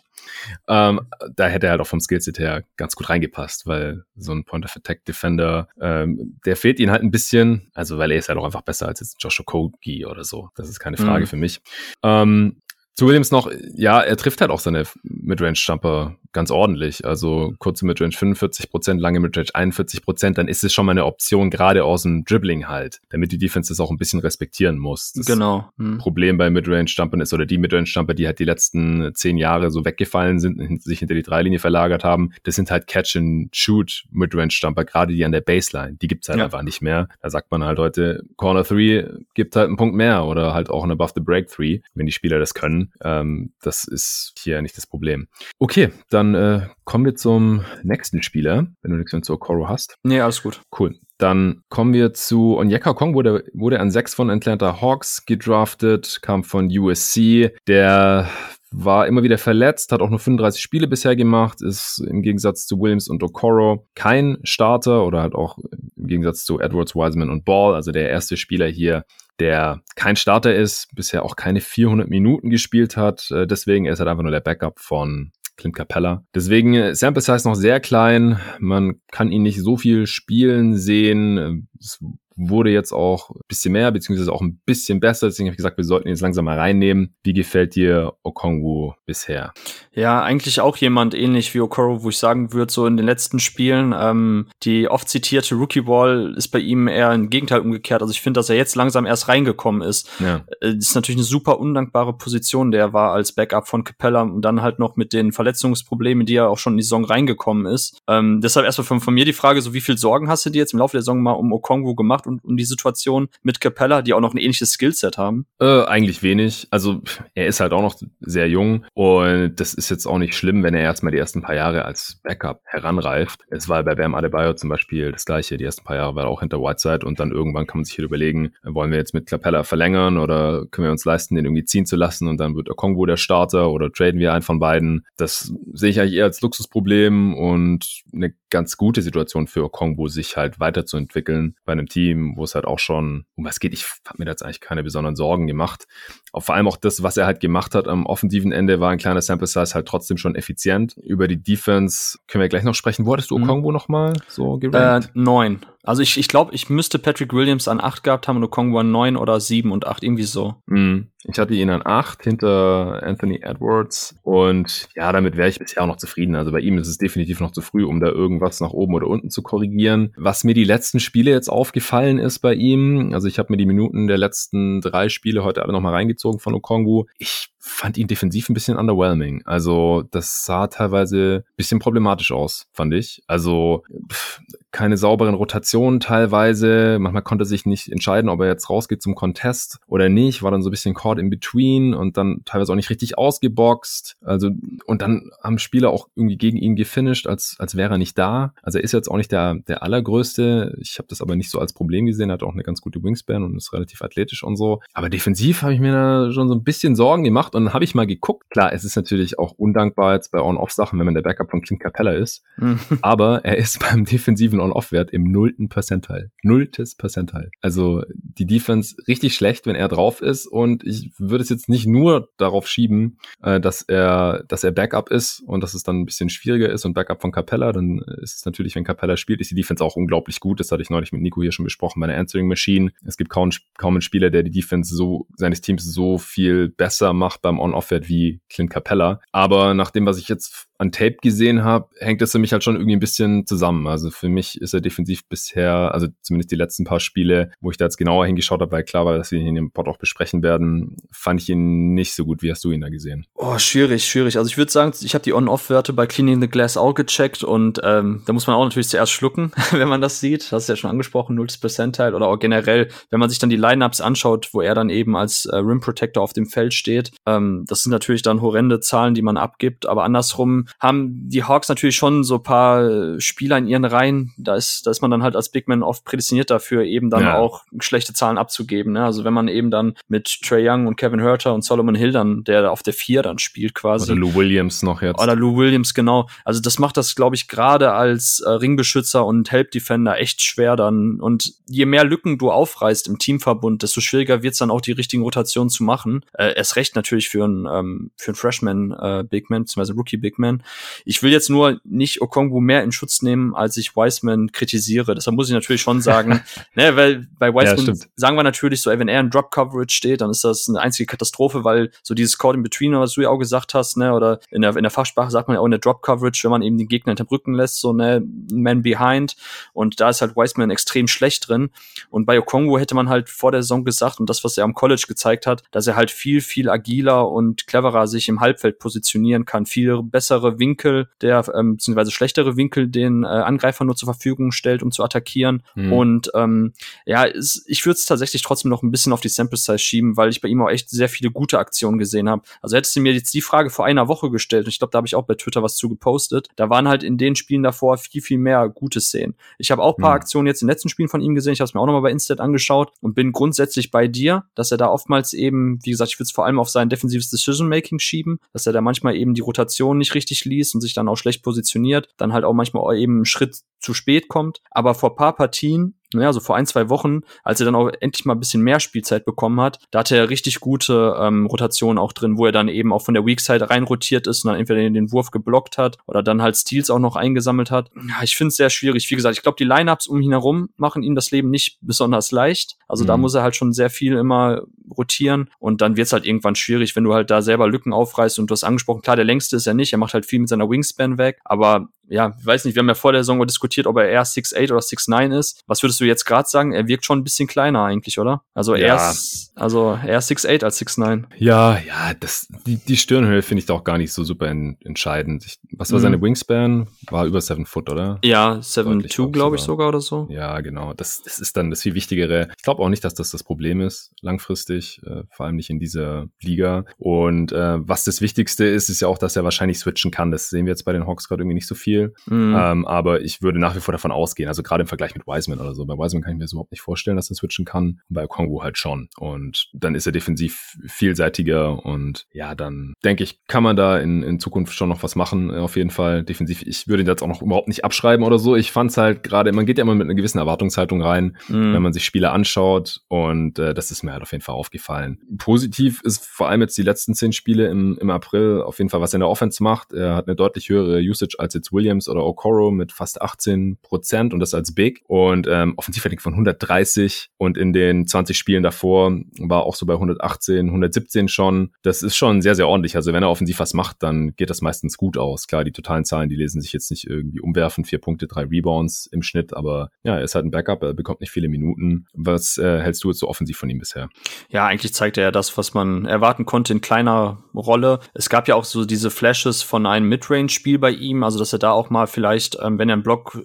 Ähm, da hätte er halt auch vom Skillset her ganz gut reingepasst, weil so ein Point of Attack Defender, ähm, der fehlt ihnen halt ein bisschen, also weil er ist halt auch einfach besser als jetzt Joshua Kogi oder so. Das ist keine Frage mhm. für mich. Ähm, zu Williams noch, ja, er trifft halt auch seine Midrange-Jumper ganz ordentlich. Also kurze Midrange 45 Prozent, lange Midrange 41 Prozent, dann ist es schon mal eine Option, gerade aus dem Dribbling halt, damit die Defense das auch ein bisschen respektieren muss. Das genau. Hm. Problem bei Midrange-Jumpern ist, oder die Midrange-Jumper, die halt die letzten zehn Jahre so weggefallen sind, sich hinter die Dreilinie verlagert haben, das sind halt Catch-and-Shoot Midrange-Jumper, gerade die an der Baseline. Die gibt's halt ja. einfach nicht mehr. Da sagt man halt heute, Corner 3 gibt halt einen Punkt mehr oder halt auch ein Above the Break 3, wenn die Spieler das können. Ähm, das ist hier nicht das Problem. Okay, dann äh, kommen wir zum nächsten Spieler, wenn du nichts mehr zu Okoro hast. Nee, alles gut. Cool. Dann kommen wir zu Onyeka Kong, wurde, wurde an sechs von Atlanta Hawks gedraftet, kam von USC. Der war immer wieder verletzt, hat auch nur 35 Spiele bisher gemacht, ist im Gegensatz zu Williams und Okoro kein Starter oder halt auch im Gegensatz zu Edwards, Wiseman und Ball, also der erste Spieler hier, der kein Starter ist, bisher auch keine 400 Minuten gespielt hat. Äh, deswegen ist er einfach nur der Backup von Clint Capella. Deswegen äh, Sample Size noch sehr klein. Man kann ihn nicht so viel spielen sehen. Es wurde jetzt auch ein bisschen mehr, beziehungsweise auch ein bisschen besser. Deswegen habe ich gesagt, wir sollten ihn jetzt langsam mal reinnehmen. Wie gefällt dir Okongwu bisher? Ja, eigentlich auch jemand ähnlich wie Okoro, wo ich sagen würde, so in den letzten Spielen, ähm, die oft zitierte Rookie Ball ist bei ihm eher im Gegenteil umgekehrt. Also ich finde, dass er jetzt langsam erst reingekommen ist. Ja. Das äh, ist natürlich eine super undankbare Position, der war als Backup von Capella und dann halt noch mit den Verletzungsproblemen, die er auch schon in die Saison reingekommen ist. Ähm, deshalb erstmal von, von mir die Frage, so wie viel Sorgen hast du dir jetzt im Laufe der Saison mal um Okongwu gemacht und um die Situation mit Capella, die auch noch ein ähnliches Skillset haben? Äh, eigentlich wenig. Also er ist halt auch noch sehr jung und das ist jetzt auch nicht schlimm, wenn er erstmal die ersten paar Jahre als Backup heranreift. Es war bei Bam Adebayo zum Beispiel das gleiche. Die ersten paar Jahre war er auch hinter Whiteside und dann irgendwann kann man sich hier überlegen, wollen wir jetzt mit Capella verlängern oder können wir uns leisten, den irgendwie ziehen zu lassen und dann wird der Kongo der Starter oder traden wir einen von beiden. Das sehe ich eigentlich eher als Luxusproblem und eine ganz gute Situation für Okongwu, sich halt weiterzuentwickeln bei einem Team, wo es halt auch schon um was geht. Ich habe mir da jetzt eigentlich keine besonderen Sorgen gemacht. Auch vor allem auch das, was er halt gemacht hat am offensiven Ende, war ein kleiner Sample Size halt trotzdem schon effizient. Über die Defense können wir gleich noch sprechen. Wo hattest du. Okongwu mhm. nochmal so gerankt? Äh, neun. Also ich, ich glaube, ich müsste Patrick Williams an 8 gehabt haben und Okongwu an 9 oder 7 und 8, irgendwie so. Mm, ich hatte ihn an 8 hinter Anthony Edwards und ja, damit wäre ich bisher auch noch zufrieden. Also bei ihm ist es definitiv noch zu früh, um da irgendwas nach oben oder unten zu korrigieren. Was mir die letzten Spiele jetzt aufgefallen ist bei ihm, also ich habe mir die Minuten der letzten drei Spiele heute alle nochmal reingezogen von Okongwu. Ich fand ihn defensiv ein bisschen underwhelming. Also das sah teilweise ein bisschen problematisch aus, fand ich. Also pff, keine sauberen Rotationen teilweise. Manchmal konnte er sich nicht entscheiden, ob er jetzt rausgeht zum Contest oder nicht. War dann so ein bisschen caught in between und dann teilweise auch nicht richtig ausgeboxt. Also und dann haben Spieler auch irgendwie gegen ihn gefinisht, als als wäre er nicht da. Also er ist jetzt auch nicht der der allergrößte. Ich habe das aber nicht so als Problem gesehen. Er hat auch eine ganz gute Wingspan und ist relativ athletisch und so. Aber defensiv habe ich mir da schon so ein bisschen Sorgen gemacht gemacht und dann habe ich mal geguckt. Klar, es ist natürlich auch undankbar jetzt bei On-Off-Sachen, wenn man der Backup von Clint Capella ist. Mhm. Aber er ist beim defensiven On-Off-Wert im nullten Percentile. Nulltes Percentile. Also die Defense richtig schlecht, wenn er drauf ist. Und ich würde es jetzt nicht nur darauf schieben, äh, dass er, dass er Backup ist und dass es dann ein bisschen schwieriger ist und Backup von Capella. Dann ist es natürlich, wenn Capella spielt, ist die Defense auch unglaublich gut. Das hatte ich neulich mit Nico hier schon besprochen bei der Answering Machine. Es gibt kaum, kaum einen Spieler, der die Defense so seines Teams so viel besser macht beim On-Off-Wert wie Clint Capella. Aber nach dem, was ich jetzt an Tape gesehen habe, hängt das für mich halt schon irgendwie ein bisschen zusammen. Also für mich ist er defensiv bisher, also zumindest die letzten paar Spiele, wo ich da jetzt genauer hingeschaut habe, weil klar war, dass wir ihn in dem Pod auch besprechen werden, fand ich ihn nicht so gut. Wie hast du ihn da gesehen? Oh, schwierig, schwierig. Also ich würde sagen, ich habe die On-Off-Werte bei Cleaning the Glass auch gecheckt und ähm, da muss man auch natürlich zuerst schlucken, wenn man das sieht. Das du ja schon angesprochen, 0. Percentile oder auch generell, wenn man sich dann die Lineups anschaut, wo er dann eben als äh, Rim Protector auf dem Feld steht. Ähm, das sind natürlich dann horrende Zahlen, die man abgibt, aber andersrum haben die Hawks natürlich schon so paar Spieler in ihren Reihen. Da ist, da ist man dann halt als Big Man oft prädestiniert dafür, eben dann ja. auch schlechte Zahlen abzugeben. Ne? Also wenn man eben dann mit Trey Young und Kevin Herter und Solomon Hill dann, der auf der vier dann spielt quasi. Oder Lou Williams noch jetzt. Oder Lou Williams, genau. Also das macht das, glaube ich, gerade als äh, Ringbeschützer und Help Defender echt schwer dann. Und je mehr Lücken du aufreißt im Teamverbund, desto schwieriger wird es dann auch die richtigen Rotationen zu machen. Äh, erst recht natürlich für einen ähm, für einen Freshman äh, Big Man, beziehungsweise Rookie Big Man. Ich will jetzt nur nicht Okongwu mehr in Schutz nehmen, als ich Wiseman kritisiere. Deshalb muss ich natürlich schon sagen, ne, weil bei Wiseman ja, sagen wir natürlich so, ey, wenn er in Drop Coverage steht, dann ist das eine einzige Katastrophe, weil so dieses Caught in Between, was du ja auch gesagt hast, ne, oder in der, in der Fachsprache sagt man ja auch in der Drop Coverage, wenn man eben den Gegner hinter Rücken lässt, so, ne, Man behind. Und da ist halt Wiseman extrem schlecht drin. Und bei Okongwu hätte man halt vor der Saison gesagt, und das, was er am College gezeigt hat, dass er halt viel, viel agiler und cleverer sich im Halbfeld positionieren kann, viel bessere Winkel, der ähm, beziehungsweise schlechtere Winkel den äh, Angreifern nur zur Verfügung stellt, um zu attackieren. Mhm. Und ähm, ja, es, ich würde es tatsächlich trotzdem noch ein bisschen auf die Sample Size schieben, weil ich bei ihm auch echt sehr viele gute Aktionen gesehen habe. Also hättest du mir jetzt die Frage vor einer Woche gestellt, und ich glaube, da habe ich auch bei Twitter was zu gepostet, da waren halt in den Spielen davor viel, viel mehr gute Szenen. Ich habe auch paar mhm. Aktionen jetzt in den letzten Spielen von ihm gesehen, ich habe es mir auch nochmal bei Instat angeschaut und bin grundsätzlich bei dir, dass er da oftmals eben, wie gesagt, ich würde es vor allem auf sein defensives Decision-Making schieben, dass er da manchmal eben die Rotation nicht richtig liest und sich dann auch schlecht positioniert, dann halt auch manchmal eben einen Schritt zu spät kommt. Aber vor paar Partien naja, so vor ein, zwei Wochen, als er dann auch endlich mal ein bisschen mehr Spielzeit bekommen hat, da hatte er richtig gute ähm, Rotationen auch drin, wo er dann eben auch von der Weak Side reinrotiert ist und dann entweder den Wurf geblockt hat oder dann halt Steals auch noch eingesammelt hat. Ja, ich finde es sehr schwierig. Wie gesagt, ich glaube, die Lineups um ihn herum machen ihm das Leben nicht besonders leicht. Also mhm. da muss er halt schon sehr viel immer rotieren und dann wird's halt irgendwann schwierig, wenn du halt da selber Lücken aufreißt und du hast angesprochen, klar, der längste ist er nicht, er macht halt viel mit seiner Wingspan weg, aber ja, ich weiß nicht, wir haben ja vor der Saison diskutiert, ob er eher 6'8 oder 6'9 ist. Was würdest du jetzt gerade sagen? Er wirkt schon ein bisschen kleiner eigentlich, oder? Also ja. er ist, also eher 6'8 als 6'9. Ja, ja, das, die, die Stirnhöhe finde ich da auch gar nicht so super in, entscheidend. Ich, was war mhm. seine Wingspan? War über 7 Foot, oder? Ja, 7'2 glaube ich sogar oder so. Ja, genau. Das, das ist dann das viel Wichtigere. Ich glaube auch nicht, dass das das Problem ist, langfristig, äh, vor allem nicht in dieser Liga. Und äh, was das Wichtigste ist, ist ja auch, dass er wahrscheinlich switchen kann. Das sehen wir jetzt bei den Hawks gerade irgendwie nicht so viel viel. Mhm. Ähm, aber ich würde nach wie vor davon ausgehen, also gerade im Vergleich mit Wiseman oder so. Bei Wiseman kann ich mir das überhaupt nicht vorstellen, dass er switchen kann. Bei Kongo halt schon. Und dann ist er defensiv vielseitiger und ja, dann denke ich, kann man da in, in Zukunft schon noch was machen, äh, auf jeden Fall. Defensiv, ich würde ihn jetzt auch noch überhaupt nicht abschreiben oder so. Ich fand es halt gerade, man geht ja immer mit einer gewissen Erwartungshaltung rein, mhm. wenn man sich Spiele anschaut und äh, das ist mir halt auf jeden Fall aufgefallen. Positiv ist vor allem jetzt die letzten zehn Spiele im, im April auf jeden Fall, was er in der Offense macht. Er hat eine deutlich höhere Usage als jetzt Williams Williams oder Okoro mit fast 18 Prozent und das als Big und ähm, Offensivrating von 130 und in den 20 Spielen davor war auch so bei 118, 117 schon. Das ist schon sehr, sehr ordentlich. Also wenn er offensiv was macht, dann geht das meistens gut aus. Klar, die totalen Zahlen, die lesen sich jetzt nicht irgendwie umwerfen. Vier Punkte, drei Rebounds im Schnitt, aber ja, er ist halt ein Backup, er bekommt nicht viele Minuten. Was äh, hältst du jetzt so offensiv von ihm bisher? Ja, eigentlich zeigt er ja das, was man erwarten konnte in kleiner Rolle. Es gab ja auch so diese Flashes von einem Midrange-Spiel bei ihm, also dass er da auch mal vielleicht, ähm, wenn er einen Block,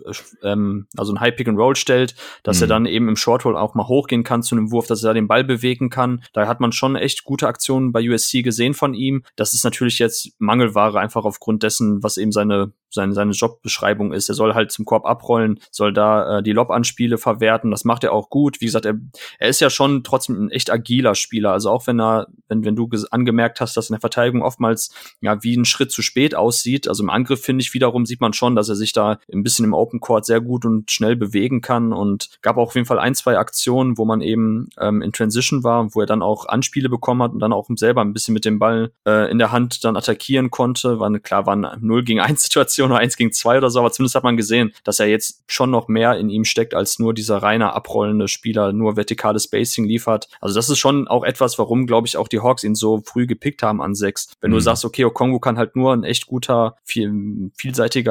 ähm, also ein High Pick and Roll stellt, dass mhm. er dann eben im Short Roll auch mal hochgehen kann zu einem Wurf, dass er den Ball bewegen kann. Da hat man schon echt gute Aktionen bei USC gesehen von ihm. Das ist natürlich jetzt Mangelware einfach aufgrund dessen, was eben seine seine, seine Jobbeschreibung ist. Er soll halt zum Korb abrollen, soll da äh, die Lob-Anspiele verwerten. Das macht er auch gut. Wie gesagt, er, er ist ja schon trotzdem ein echt agiler Spieler. Also auch wenn er, wenn, wenn du angemerkt hast, dass in der Verteidigung oftmals ja wie ein Schritt zu spät aussieht. Also im Angriff finde ich wiederum sieht man schon, dass er sich da ein bisschen im Open Court sehr gut und schnell bewegen kann und gab auch auf jeden Fall ein, zwei Aktionen, wo man eben ähm, in Transition war, wo er dann auch Anspiele bekommen hat und dann auch selber ein bisschen mit dem Ball äh, in der Hand dann attackieren konnte. War eine, klar, war eine 0 gegen 1 Situation oder 1 gegen 2 oder so, aber zumindest hat man gesehen, dass er jetzt schon noch mehr in ihm steckt als nur dieser reiner abrollende Spieler, nur vertikales Spacing liefert. Also das ist schon auch etwas, warum, glaube ich, auch die Hawks ihn so früh gepickt haben an 6. Wenn mhm. du sagst, okay, Okongo kann halt nur ein echt guter, viel, vielseitiger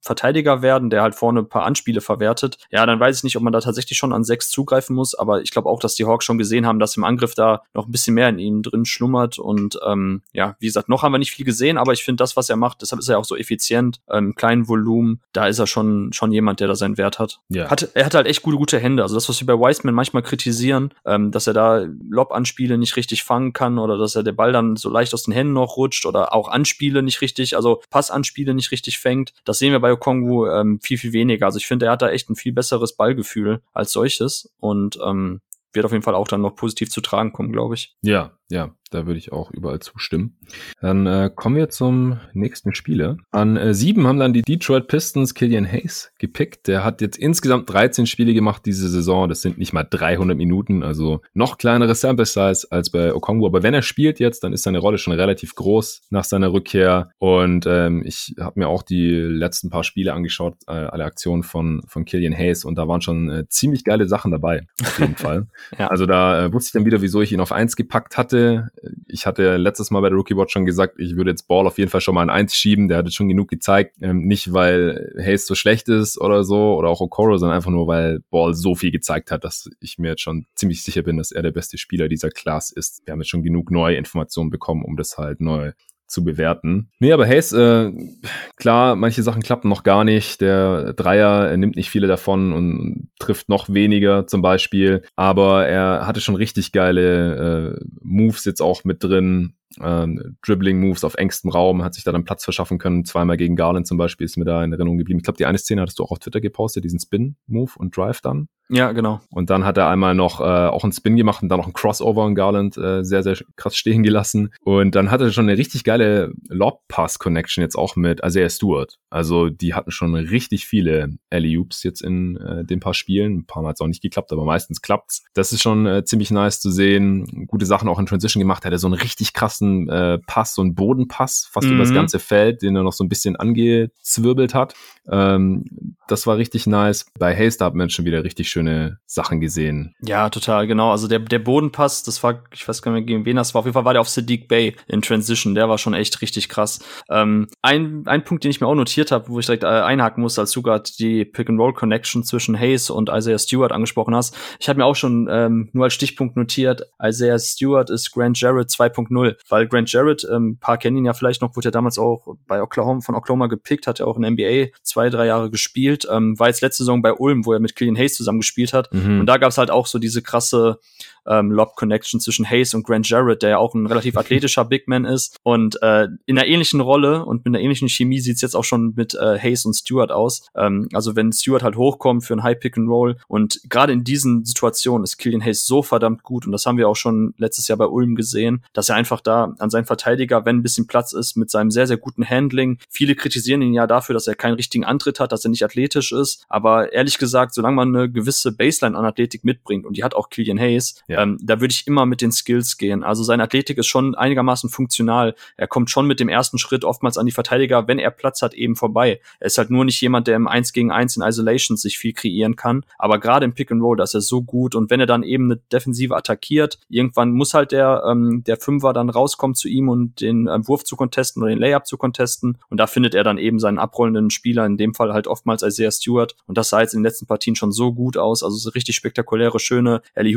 Verteidiger werden, der halt vorne ein paar Anspiele verwertet, ja, dann weiß ich nicht, ob man da tatsächlich schon an 6 zugreifen muss, aber ich glaube auch, dass die Hawks schon gesehen haben, dass im Angriff da noch ein bisschen mehr in ihm drin schlummert und ähm, ja, wie gesagt, noch haben wir nicht viel gesehen, aber ich finde das, was er macht, deshalb ist er auch so effizient, ähm, kleinen Volumen, da ist er schon, schon jemand, der da seinen Wert hat. Ja. hat er hat halt echt gute, gute Hände. Also das, was wir bei Wiseman manchmal kritisieren, ähm, dass er da Lob-Anspiele nicht richtig fangen kann oder dass er der Ball dann so leicht aus den Händen noch rutscht oder auch Anspiele nicht richtig, also Passanspiele nicht richtig fängt. Das sehen wir bei Okongu ähm, viel, viel weniger. Also ich finde, er hat da echt ein viel besseres Ballgefühl als solches und ähm, wird auf jeden Fall auch dann noch positiv zu tragen kommen, glaube ich. Ja, ja, da würde ich auch überall zustimmen. Dann äh, kommen wir zum nächsten Spieler. An äh, sieben haben dann die Detroit Pistons Killian Hayes gepickt. Der hat jetzt insgesamt 13 Spiele gemacht diese Saison. Das sind nicht mal 300 Minuten, also noch kleinere Sample Size als bei Okongwu. Aber wenn er spielt jetzt, dann ist seine Rolle schon relativ groß nach seiner Rückkehr. Und ähm, ich habe mir auch die letzten paar Spiele angeschaut, äh, alle Aktionen von, von Killian Hayes. Und da waren schon äh, ziemlich geile Sachen dabei, auf jeden Fall. ja. Also da äh, wusste ich dann wieder, wieso ich ihn auf eins gepackt hatte ich hatte letztes Mal bei der Rookie Watch schon gesagt, ich würde jetzt Ball auf jeden Fall schon mal ein Eins schieben. Der hat jetzt schon genug gezeigt. Ähm, nicht, weil Hayes so schlecht ist oder so oder auch Okoro, sondern einfach nur, weil Ball so viel gezeigt hat, dass ich mir jetzt schon ziemlich sicher bin, dass er der beste Spieler dieser Class ist. Wir haben jetzt schon genug neue Informationen bekommen, um das halt neu zu bewerten. Nee, aber Hayes, äh, klar, manche Sachen klappen noch gar nicht. Der Dreier, er nimmt nicht viele davon und trifft noch weniger zum Beispiel. Aber er hatte schon richtig geile äh, Moves jetzt auch mit drin ähm, Dribbling-Moves auf engstem Raum, hat sich da dann Platz verschaffen können. Zweimal gegen Garland zum Beispiel ist mir da in Erinnerung geblieben. Ich glaube, die eine Szene hattest du auch auf Twitter gepostet, diesen Spin-Move und Drive dann. Ja, genau. Und dann hat er einmal noch äh, auch einen Spin gemacht und dann noch einen Crossover in Garland äh, sehr, sehr krass stehen gelassen. Und dann hatte er schon eine richtig geile Lob-Pass-Connection jetzt auch mit Isaiah Stewart. Also die hatten schon richtig viele Alley-Oops jetzt in äh, den paar Spielen. Ein paar Mal hat es auch nicht geklappt, aber meistens klappt's. Das ist schon äh, ziemlich nice zu sehen. Gute Sachen auch in Transition gemacht. Er hatte so einen richtig krassen äh, Pass, so einen Bodenpass, fast mhm. über das ganze Feld, den er noch so ein bisschen angezwirbelt hat. Ähm, das war richtig nice. Bei Haste hat man schon wieder richtig schöne Sachen gesehen. Ja, total, genau. Also der, der Bodenpass, das war, ich weiß gar nicht mehr, gegen wen das war. Auf jeden Fall war der auf Sadiq Bay in Transition. Der war schon echt richtig krass. Ähm, ein, ein Punkt, den ich mir auch notiert habe, wo ich direkt äh, einhaken muss, als du gerade die Pick-and-Roll-Connection zwischen Hayes und Isaiah Stewart angesprochen hast. Ich habe mir auch schon ähm, nur als Stichpunkt notiert, Isaiah Stewart ist Grant Jarrett 2.0, weil Grant Jarrett, ähm, paar kennen ihn ja vielleicht noch, wurde ja damals auch bei Oklahoma von Oklahoma gepickt, hat ja auch in NBA zwei, drei Jahre gespielt, ähm, war jetzt letzte Saison bei Ulm, wo er mit Killian Hayes zusammen gespielt hat. Mhm. Und da gab es halt auch so diese krasse ähm, Lob-Connection zwischen Hayes und Grant Jarrett, der ja auch ein relativ athletischer Big Man ist. Und äh, in einer ähnlichen Rolle und mit einer ähnlichen Chemie sieht's jetzt auch schon mit äh, Hayes und Stewart aus. Ähm, also wenn Stewart halt hochkommt für ein High Pick and Roll und gerade in diesen Situationen ist Killian Hayes so verdammt gut und das haben wir auch schon letztes Jahr bei Ulm gesehen, dass er einfach da an seinen Verteidiger, wenn ein bisschen Platz ist, mit seinem sehr, sehr guten Handling. Viele kritisieren ihn ja dafür, dass er keinen richtigen Antritt hat, dass er nicht athletisch ist. Aber ehrlich gesagt, solange man eine gewisse Baseline an Athletik mitbringt und die hat auch Killian Hayes, ähm, da würde ich immer mit den Skills gehen. Also seine Athletik ist schon einigermaßen funktional. Er kommt schon mit dem ersten Schritt oftmals an die Verteidiger, wenn er Platz hat, eben vorbei. Er ist halt nur nicht jemand, der im 1 gegen 1 in Isolations sich viel kreieren kann. Aber gerade im Pick and Roll, da ist er so gut. Und wenn er dann eben eine Defensive attackiert, irgendwann muss halt der, ähm, der Fünfer dann rauskommen zu ihm und den ähm, Wurf zu contesten oder den Layup zu contesten. Und da findet er dann eben seinen abrollenden Spieler, in dem Fall halt oftmals Isaiah Stewart. Und das sah jetzt in den letzten Partien schon so gut aus. Also so richtig spektakuläre, schöne Ellie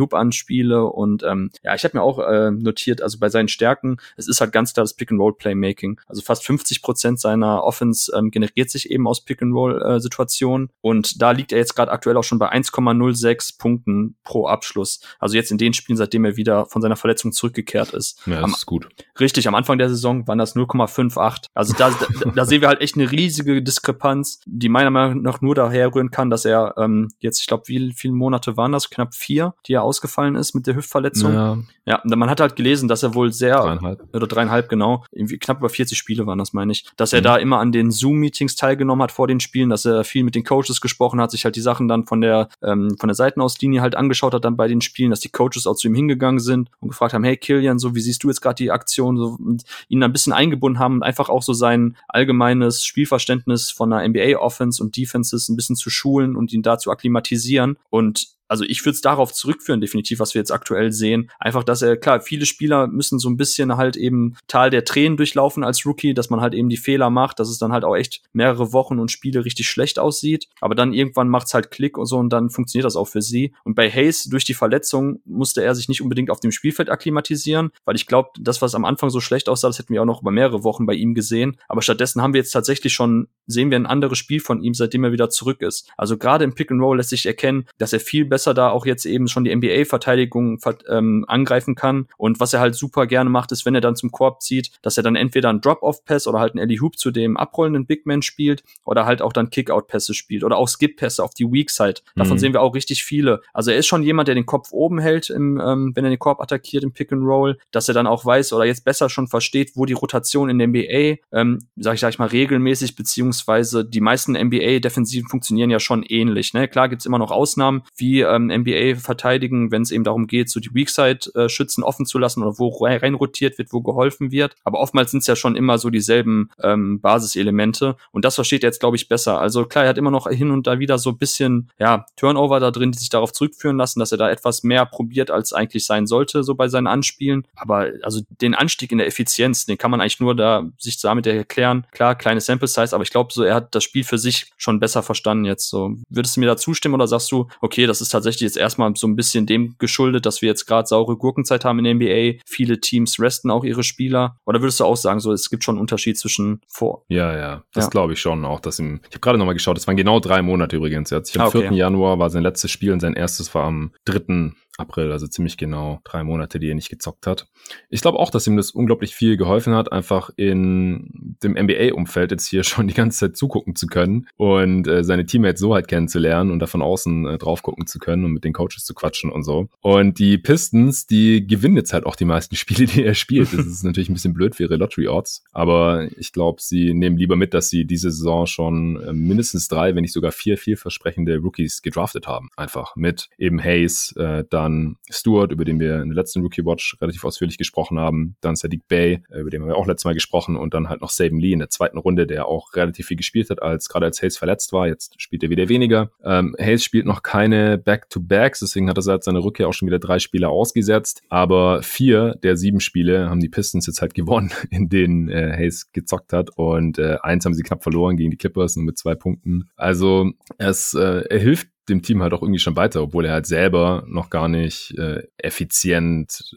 Hoop Anspiele und ähm, ja, ich habe mir auch äh, notiert, also bei seinen Stärken, es ist halt ganz klar das Pick-and-Roll-Playmaking. Also fast 50 Prozent seiner Offense ähm, generiert sich eben aus Pick-and-Roll-Situationen. Äh, und da liegt er jetzt gerade aktuell auch schon bei 1,06 Punkten pro Abschluss. Also jetzt in den Spielen, seitdem er wieder von seiner Verletzung zurückgekehrt ist. Ja, das am, ist gut. Richtig, am Anfang der Saison waren das 0,58. Also da, da, da sehen wir halt echt eine riesige Diskrepanz, die meiner Meinung nach nur daher rühren kann, dass er ähm, jetzt, ich glaube, wie viele Monate waren das? Knapp vier, die er ausgefallen ist mit der Hüftverletzung. Ja. Ja, man hat halt gelesen, dass er wohl sehr, dreieinhalb. oder dreieinhalb genau, irgendwie knapp über 40 Spiele waren das, meine ich, dass er mhm. da immer an den Zoom-Meetings teilgenommen hat vor den Spielen, dass er viel mit den Coaches gesprochen hat, sich halt die Sachen dann von der, ähm, von der Seitenauslinie halt angeschaut hat dann bei den Spielen, dass die Coaches auch zu ihm hingegangen sind und gefragt haben, hey Kilian, so wie siehst du jetzt gerade die Aktion, so, und ihn ein bisschen eingebunden haben und einfach auch so sein allgemeines Spielverständnis von einer NBA-Offense und Defenses ein bisschen zu schulen und ihn da zu akklimatisieren und also ich würde es darauf zurückführen, definitiv, was wir jetzt aktuell sehen. Einfach, dass er, klar, viele Spieler müssen so ein bisschen halt eben Tal der Tränen durchlaufen als Rookie, dass man halt eben die Fehler macht, dass es dann halt auch echt mehrere Wochen und Spiele richtig schlecht aussieht. Aber dann irgendwann macht's halt Klick und so und dann funktioniert das auch für sie. Und bei Hayes, durch die Verletzung, musste er sich nicht unbedingt auf dem Spielfeld akklimatisieren, weil ich glaube, das, was am Anfang so schlecht aussah, das hätten wir auch noch über mehrere Wochen bei ihm gesehen. Aber stattdessen haben wir jetzt tatsächlich schon, sehen wir ein anderes Spiel von ihm, seitdem er wieder zurück ist. Also gerade im Pick and Roll lässt sich erkennen, dass er viel besser da auch jetzt eben schon die NBA-Verteidigung ähm, angreifen kann. Und was er halt super gerne macht, ist, wenn er dann zum Korb zieht, dass er dann entweder einen Drop-Off-Pass oder halt einen Ellie Hoop zu dem abrollenden Big Man spielt oder halt auch dann Kick-Out-Pässe spielt oder auch Skip-Pässe auf die Weak Side. Davon mhm. sehen wir auch richtig viele. Also er ist schon jemand, der den Kopf oben hält, im, ähm, wenn er den Korb attackiert im Pick and Roll, dass er dann auch weiß oder jetzt besser schon versteht, wo die Rotation in der NBA, ähm, sag ich, sag ich mal, regelmäßig, beziehungsweise die meisten NBA-Defensiven funktionieren ja schon ähnlich. Ne? Klar gibt's immer noch Ausnahmen, wie ähm, NBA NBA verteidigen, wenn es eben darum geht, so die Weakside-Schützen äh, offen zu lassen oder wo reinrotiert wird, wo geholfen wird. Aber oftmals sind es ja schon immer so dieselben ähm, Basiselemente. Und das versteht er jetzt, glaube ich, besser. Also klar, er hat immer noch hin und da wieder so ein bisschen, ja, Turnover da drin, die sich darauf zurückführen lassen, dass er da etwas mehr probiert, als eigentlich sein sollte, so bei seinen Anspielen. Aber also den Anstieg in der Effizienz, den kann man eigentlich nur da sich damit erklären. Klar, kleine Sample Size, aber ich glaube, glaube, so er hat das Spiel für sich schon besser verstanden jetzt. So würdest du mir da zustimmen oder sagst du, okay, das ist tatsächlich jetzt erstmal so ein bisschen dem geschuldet, dass wir jetzt gerade saure Gurkenzeit haben in der NBA. Viele Teams resten auch ihre Spieler. Oder würdest du auch sagen, so es gibt schon einen Unterschied zwischen vor? Ja, ja, das ja. glaube ich schon auch. Dass im, ich habe gerade nochmal geschaut, das waren genau drei Monate übrigens. Hat sich am ah, okay. 4. Januar war sein letztes Spiel und sein erstes war am 3. April, also ziemlich genau drei Monate, die er nicht gezockt hat. Ich glaube auch, dass ihm das unglaublich viel geholfen hat, einfach in dem NBA-Umfeld jetzt hier schon die ganze Zeit zugucken zu können und äh, seine Teammates so halt kennenzulernen und da von außen äh, drauf gucken zu können und mit den Coaches zu quatschen und so. Und die Pistons, die gewinnen jetzt halt auch die meisten Spiele, die er spielt. Das ist natürlich ein bisschen blöd für ihre Lottery-Odds, aber ich glaube, sie nehmen lieber mit, dass sie diese Saison schon äh, mindestens drei, wenn nicht sogar vier vielversprechende Rookies gedraftet haben. Einfach mit eben Hayes, äh, da dann Stewart, über den wir in der letzten Rookie Watch relativ ausführlich gesprochen haben, dann Sadiq Bay, äh, über den haben wir auch letztes Mal gesprochen und dann halt noch Saban Lee in der zweiten Runde, der auch relativ viel gespielt hat, als gerade als Hayes verletzt war. Jetzt spielt er wieder weniger. Ähm, Hayes spielt noch keine Back-to-Backs, deswegen hat er seit seiner Rückkehr auch schon wieder drei Spiele ausgesetzt, aber vier der sieben Spiele haben die Pistons jetzt halt gewonnen, in denen äh, Hayes gezockt hat und äh, eins haben sie knapp verloren gegen die Clippers nur mit zwei Punkten. Also es äh, er hilft dem Team halt auch irgendwie schon weiter, obwohl er halt selber noch gar nicht äh, effizient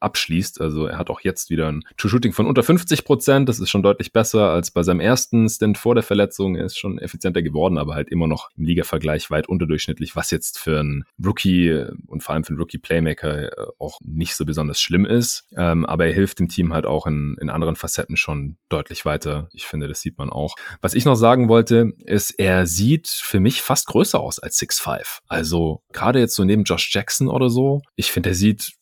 abschließt. Also er hat auch jetzt wieder ein True Shooting von unter 50 Prozent. Das ist schon deutlich besser als bei seinem ersten Stint vor der Verletzung. Er ist schon effizienter geworden, aber halt immer noch im Liga-Vergleich weit unterdurchschnittlich, was jetzt für einen Rookie und vor allem für einen Rookie-Playmaker äh, auch nicht so besonders schlimm ist. Ähm, aber er hilft dem Team halt auch in, in anderen Facetten schon deutlich weiter. Ich finde, das sieht man auch. Was ich noch sagen wollte, ist, er sieht für mich fast größer aus als 6'5. Also gerade jetzt so neben Josh Jackson oder so, ich finde, er sieht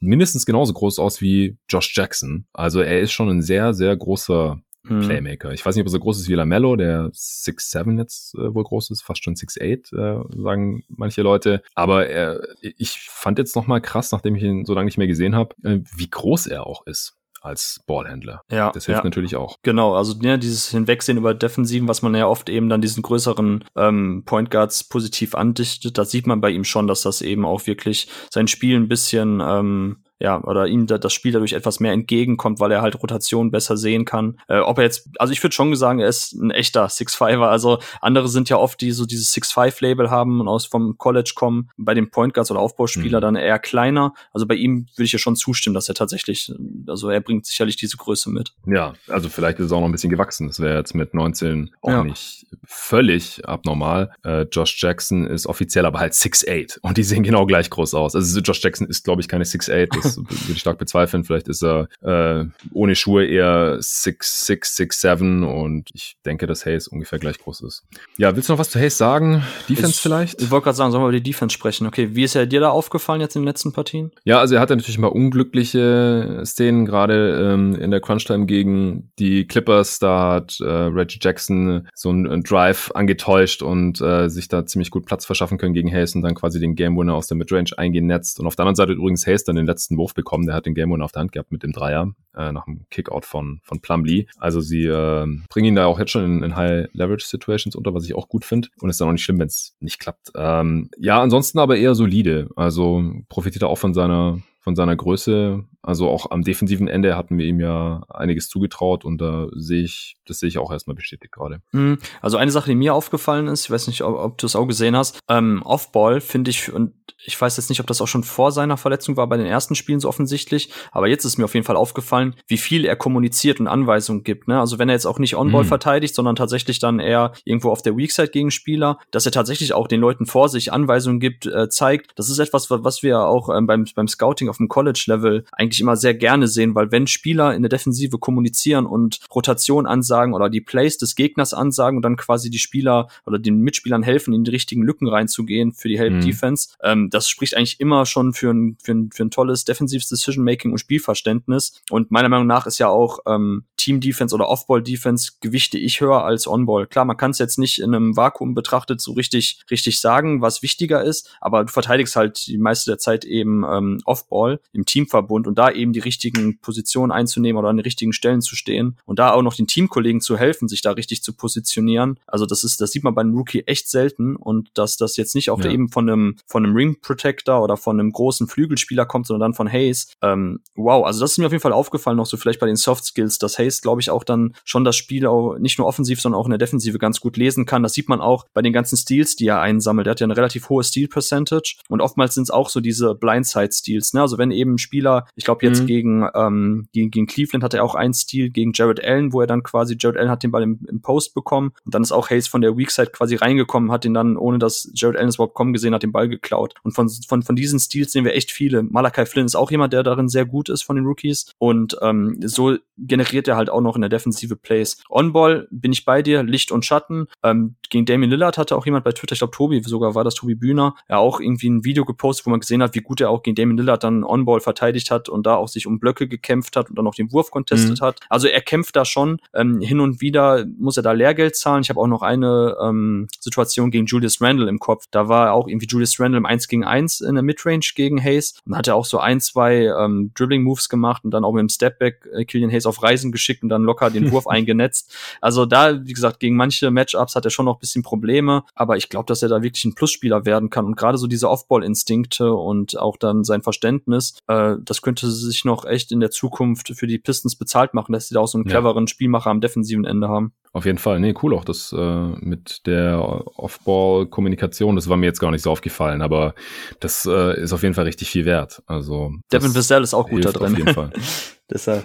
mindestens genauso groß aus wie Josh Jackson. Also er ist schon ein sehr, sehr großer hm. Playmaker. Ich weiß nicht, ob er so groß ist wie Lamello, der 6'7 jetzt äh, wohl groß ist, fast schon 6'8, äh, sagen manche Leute. Aber er, ich fand jetzt nochmal krass, nachdem ich ihn so lange nicht mehr gesehen habe, äh, wie groß er auch ist als Ballhändler. Ja. Das hilft ja. natürlich auch. Genau, also ja, dieses Hinwegsehen über Defensiven, was man ja oft eben dann diesen größeren ähm, Point Guards positiv andichtet, da sieht man bei ihm schon, dass das eben auch wirklich sein Spiel ein bisschen ähm, ja, oder ihm da, das Spiel dadurch etwas mehr entgegenkommt, weil er halt Rotation besser sehen kann. Äh, ob er jetzt, also ich würde schon sagen, er ist ein echter Six-Fiver. Also andere sind ja oft, die so dieses Six-Five-Label haben und aus vom College kommen, bei den Point Guards oder Aufbauspieler mhm. dann eher kleiner. Also bei ihm würde ich ja schon zustimmen, dass er tatsächlich, also er bringt sicherlich diese Größe mit. Ja, also vielleicht ist es auch noch ein bisschen gewachsen. Das wäre jetzt mit 19 auch ja. nicht völlig abnormal. Äh, Josh Jackson ist offiziell aber halt 6'8 und die sehen genau gleich groß aus. Also Josh Jackson ist, glaube ich, keine 6'8 das würde ich stark bezweifeln. Vielleicht ist er äh, ohne Schuhe eher 6'6, 6'7 und ich denke, dass Hayes ungefähr gleich groß ist. Ja, willst du noch was zu Hayes sagen? Defense ich, vielleicht? Ich wollte gerade sagen, sollen wir über die Defense sprechen? Okay, wie ist er dir da aufgefallen jetzt in den letzten Partien? Ja, also er hatte natürlich mal unglückliche Szenen, gerade ähm, in der Crunch-Time gegen die Clippers. Da hat äh, Reggie Jackson so einen Drive angetäuscht und äh, sich da ziemlich gut Platz verschaffen können gegen Hayes und dann quasi den Game Winner aus der Midrange eingenetzt. Und auf der anderen Seite übrigens Hayes dann den letzten letzten Wurf bekommen. Der hat den Game Winner auf der Hand gehabt mit dem Dreier äh, nach dem Kickout von, von Plumlee. Also sie äh, bringen ihn da auch jetzt schon in, in High-Leverage-Situations unter, was ich auch gut finde. Und ist dann auch nicht schlimm, wenn es nicht klappt. Ähm, ja, ansonsten aber eher solide. Also profitiert er auch von seiner von seiner Größe. Also auch am defensiven Ende hatten wir ihm ja einiges zugetraut und da sehe ich, das sehe ich auch erstmal bestätigt gerade. Mhm. Also eine Sache, die mir aufgefallen ist, ich weiß nicht, ob, ob du es auch gesehen hast, ähm, Offball finde ich, und ich weiß jetzt nicht, ob das auch schon vor seiner Verletzung war, bei den ersten Spielen so offensichtlich, aber jetzt ist mir auf jeden Fall aufgefallen, wie viel er kommuniziert und Anweisungen gibt. Ne? Also wenn er jetzt auch nicht On-Ball mhm. verteidigt, sondern tatsächlich dann eher irgendwo auf der Weakside gegen Spieler, dass er tatsächlich auch den Leuten vor sich Anweisungen gibt, äh, zeigt. Das ist etwas, was wir auch ähm, beim, beim Scouting auf dem College-Level eigentlich immer sehr gerne sehen, weil wenn Spieler in der Defensive kommunizieren und Rotation ansagen oder die Plays des Gegners ansagen und dann quasi die Spieler oder den Mitspielern helfen, in die richtigen Lücken reinzugehen für die Help-Defense, mhm. ähm, das spricht eigentlich immer schon für ein, für ein, für ein tolles defensives Decision-Making und Spielverständnis. Und meiner Meinung nach ist ja auch ähm, Team-Defense oder Off-Ball-Defense gewichte ich höher als On-Ball. Klar, man kann es jetzt nicht in einem Vakuum betrachtet so richtig, richtig sagen, was wichtiger ist, aber du verteidigst halt die meiste der Zeit eben ähm, Off-Ball On-Ball im Teamverbund und da eben die richtigen Positionen einzunehmen oder an den richtigen Stellen zu stehen und da auch noch den Teamkollegen zu helfen, sich da richtig zu positionieren. Also das ist, das sieht man bei einem Rookie echt selten und dass das jetzt nicht auch ja. eben von einem, von einem Ring Protector oder von einem großen Flügelspieler kommt, sondern dann von Hayes. Ähm, wow, also das ist mir auf jeden Fall aufgefallen, noch so vielleicht bei den Soft Skills, dass Hayes, glaube ich, auch dann schon das Spiel auch nicht nur offensiv, sondern auch in der Defensive ganz gut lesen kann. Das sieht man auch bei den ganzen Steals, die er einsammelt. Er hat ja eine relativ hohe Steal Percentage und oftmals sind es auch so diese Blindside Steals. Ne? Also wenn eben Spieler, ich glaube jetzt mhm. gegen, ähm, gegen, gegen Cleveland hat er auch einen Steal gegen Jared Allen, wo er dann quasi, Jared Allen hat den Ball im, im Post bekommen und dann ist auch Hayes von der Weak Side quasi reingekommen, hat den dann, ohne dass Jared Allen es überhaupt kommen gesehen hat, den Ball geklaut. Und von, von, von diesen Steals sehen wir echt viele. Malachi Flynn ist auch jemand, der darin sehr gut ist von den Rookies und ähm, so generiert er halt auch noch in der Defensive Plays. On-Ball bin ich bei dir, Licht und Schatten. Ähm, gegen Damien Lillard hatte auch jemand bei Twitter, ich glaube Tobi sogar war das Tobi Bühner, ja auch irgendwie ein Video gepostet, wo man gesehen hat, wie gut er auch gegen Damien Lillard dann On-Ball verteidigt hat und da auch sich um Blöcke gekämpft hat und dann auch den Wurf contestet mhm. hat. Also er kämpft da schon. Ähm, hin und wieder muss er da Lehrgeld zahlen. Ich habe auch noch eine ähm, Situation gegen Julius Randle im Kopf. Da war auch irgendwie Julius Randle im 1 gegen 1 in der Midrange gegen Hayes und hat er auch so ein, zwei ähm, Dribbling-Moves gemacht und dann auch mit dem Stepback äh, Killian Hayes auf Reisen geschickt und dann locker den Wurf eingenetzt. Also da, wie gesagt, gegen manche Matchups hat er schon noch ein bisschen Probleme, aber ich glaube, dass er da wirklich ein Plusspieler werden kann und gerade so diese Off-Ball-Instinkte und auch dann sein Verständnis, äh, das könnte sich noch echt in der Zukunft für die Pistons bezahlt machen, dass sie da auch so einen cleveren. Spielmacher am defensiven Ende haben. Auf jeden Fall. Nee, cool auch das äh, mit der Off-Ball-Kommunikation. Das war mir jetzt gar nicht so aufgefallen, aber das äh, ist auf jeden Fall richtig viel wert. Also Devin Vassell ist auch gut da drin. Auf jeden Fall. Deshalb.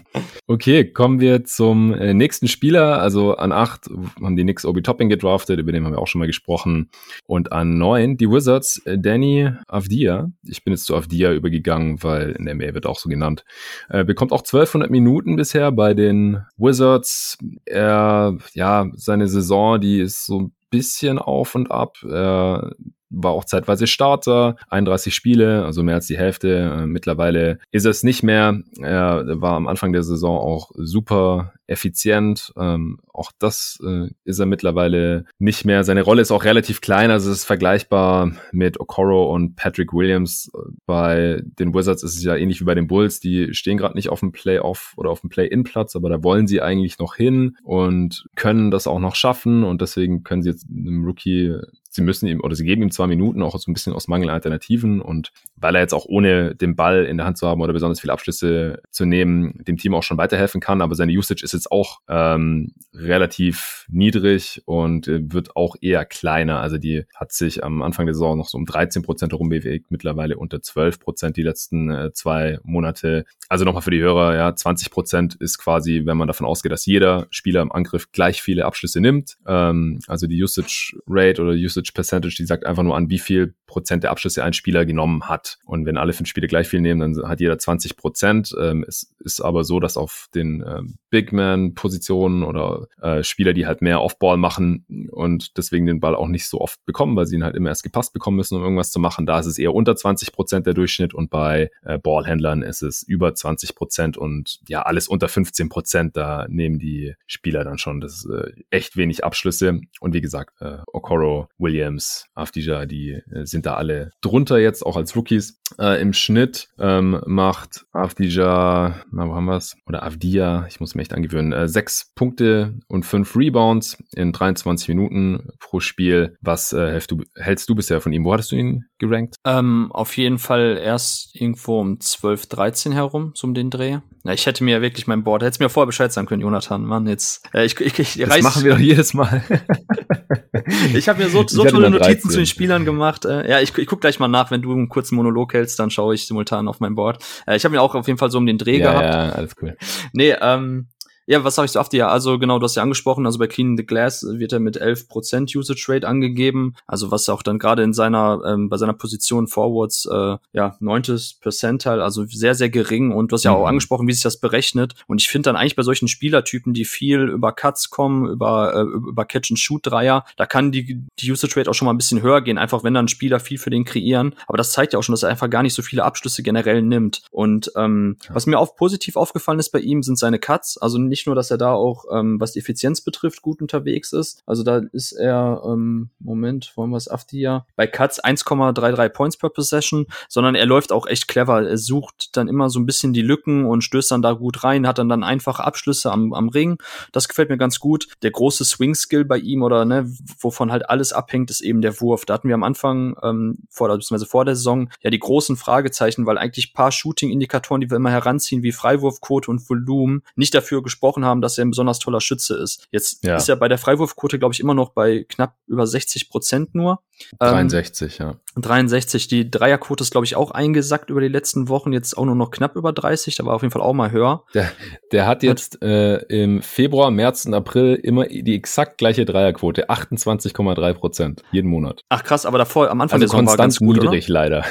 okay, kommen wir zum äh, nächsten Spieler. Also an acht haben die Knicks Obi Topping gedraftet, über den haben wir auch schon mal gesprochen. Und an neun die Wizards äh, Danny Avdia. Ich bin jetzt zu Avdia übergegangen, weil in der Mail wird auch so genannt. Äh, bekommt auch 1200 Minuten bisher bei den Wizards. Er, ja, seine Saison, die ist so ein bisschen auf und ab. Er war auch zeitweise Starter, 31 Spiele, also mehr als die Hälfte. Äh, mittlerweile ist es nicht mehr. Er war am Anfang der Saison auch super effizient. Ähm, auch das äh, ist er mittlerweile nicht mehr. Seine Rolle ist auch relativ klein, also es ist vergleichbar mit Okoro und Patrick Williams. Bei den Wizards ist es ja ähnlich wie bei den Bulls. Die stehen gerade nicht auf dem Playoff oder auf dem Play-In-Platz, aber da wollen sie eigentlich noch hin und können das auch noch schaffen und deswegen können sie jetzt einem Rookie sie müssen ihm oder sie geben ihm zwei Minuten auch so ein bisschen aus Mangel Alternativen und weil er jetzt auch ohne den Ball in der Hand zu haben oder besonders viele Abschlüsse zu nehmen, dem Team auch schon weiterhelfen kann. Aber seine Usage ist jetzt auch ähm, relativ niedrig und äh, wird auch eher kleiner. Also die hat sich am Anfang der Saison noch so um 13 Prozent herumbewegt, mittlerweile unter 12 Prozent die letzten äh, zwei Monate. Also nochmal für die Hörer, ja, 20 Prozent ist quasi, wenn man davon ausgeht, dass jeder Spieler im Angriff gleich viele Abschlüsse nimmt. Ähm, also die Usage Rate oder Usage Usage Percentage, die sagt einfach nur an, wie viel Prozent der Abschlüsse ein Spieler genommen hat. Und wenn alle fünf Spiele gleich viel nehmen, dann hat jeder 20 Prozent. Ähm, es ist aber so, dass auf den ähm, Big Man-Positionen oder äh, Spieler, die halt mehr Off-Ball machen und deswegen den Ball auch nicht so oft bekommen, weil sie ihn halt immer erst gepasst bekommen müssen, um irgendwas zu machen, da ist es eher unter 20 Prozent der Durchschnitt und bei äh, Ballhändlern ist es über 20 Prozent und ja, alles unter 15 Prozent, da nehmen die Spieler dann schon das äh, echt wenig Abschlüsse. Und wie gesagt, äh, Okoro, Williams, Afdija, die äh, sind da alle drunter jetzt, auch als Rookies. Äh, Im Schnitt ähm, macht Afdija, na, wo haben wir's? Oder Avdia, ich muss mich echt angewöhnen, äh, sechs Punkte und fünf Rebounds in 23 Minuten pro Spiel. Was äh, hältst, du, hältst du bisher von ihm? Wo hattest du ihn gerankt? Ähm, auf jeden Fall erst irgendwo um 12, 13 herum, so um den Dreh. Ja, ich hätte mir wirklich mein Board, hätte mir vorher Bescheid sagen können, Jonathan. Mann, jetzt. Äh, ich, ich, ich, das reiß, machen wir doch jedes Mal. ich habe mir so, so tolle Notizen zu den Spielern gemacht. Äh, ja, ich, ich guck gleich mal nach, wenn du einen kurzen Monolog hältst, dann schaue ich simultan auf mein Board. Äh, ich habe mir auch auf jeden Fall so um den Dreh ja, gehabt. Ja, alles cool. Nee, ähm, ja, was habe ich so oft? Ja, also genau, du hast ja angesprochen, also bei Clean the Glass wird er mit 11% Usage Rate angegeben, also was auch dann gerade in seiner, ähm, bei seiner Position Forwards, äh, ja, neuntes Percentile, also sehr, sehr gering und du hast ja auch mhm. angesprochen, wie sich das berechnet und ich finde dann eigentlich bei solchen Spielertypen, die viel über Cuts kommen, über, äh, über Catch-and-Shoot-Dreier, da kann die, die Usage Rate auch schon mal ein bisschen höher gehen, einfach wenn dann Spieler viel für den kreieren, aber das zeigt ja auch schon, dass er einfach gar nicht so viele Abschlüsse generell nimmt und ähm, ja. was mir auch positiv aufgefallen ist bei ihm, sind seine Cuts, also nicht nur, dass er da auch, ähm, was die Effizienz betrifft, gut unterwegs ist. Also da ist er, ähm, Moment, wollen wir es Afdia, bei Cuts 1,33 Points per Possession, sondern er läuft auch echt clever. Er sucht dann immer so ein bisschen die Lücken und stößt dann da gut rein, hat dann dann einfache Abschlüsse am, am Ring. Das gefällt mir ganz gut. Der große Swing-Skill bei ihm oder ne, wovon halt alles abhängt, ist eben der Wurf. Da hatten wir am Anfang, ähm, vor, beziehungsweise vor der Saison, ja die großen Fragezeichen, weil eigentlich paar Shooting-Indikatoren, die wir immer heranziehen, wie Freiwurfquote und Volumen, nicht dafür gesprochen haben, dass er ein besonders toller Schütze ist. Jetzt ja. ist er bei der Freiwurfquote, glaube ich, immer noch bei knapp über 60 Prozent nur. 63, ähm, ja. 63. Die Dreierquote ist, glaube ich, auch eingesackt über die letzten Wochen. Jetzt auch nur noch knapp über 30. Da war auf jeden Fall auch mal höher. Der, der hat jetzt äh, im Februar, März und April immer die exakt gleiche Dreierquote. 28,3 Prozent. Jeden Monat. Ach krass, aber davor am Anfang also der Saison war ganz gut, niedrig, oder? leider.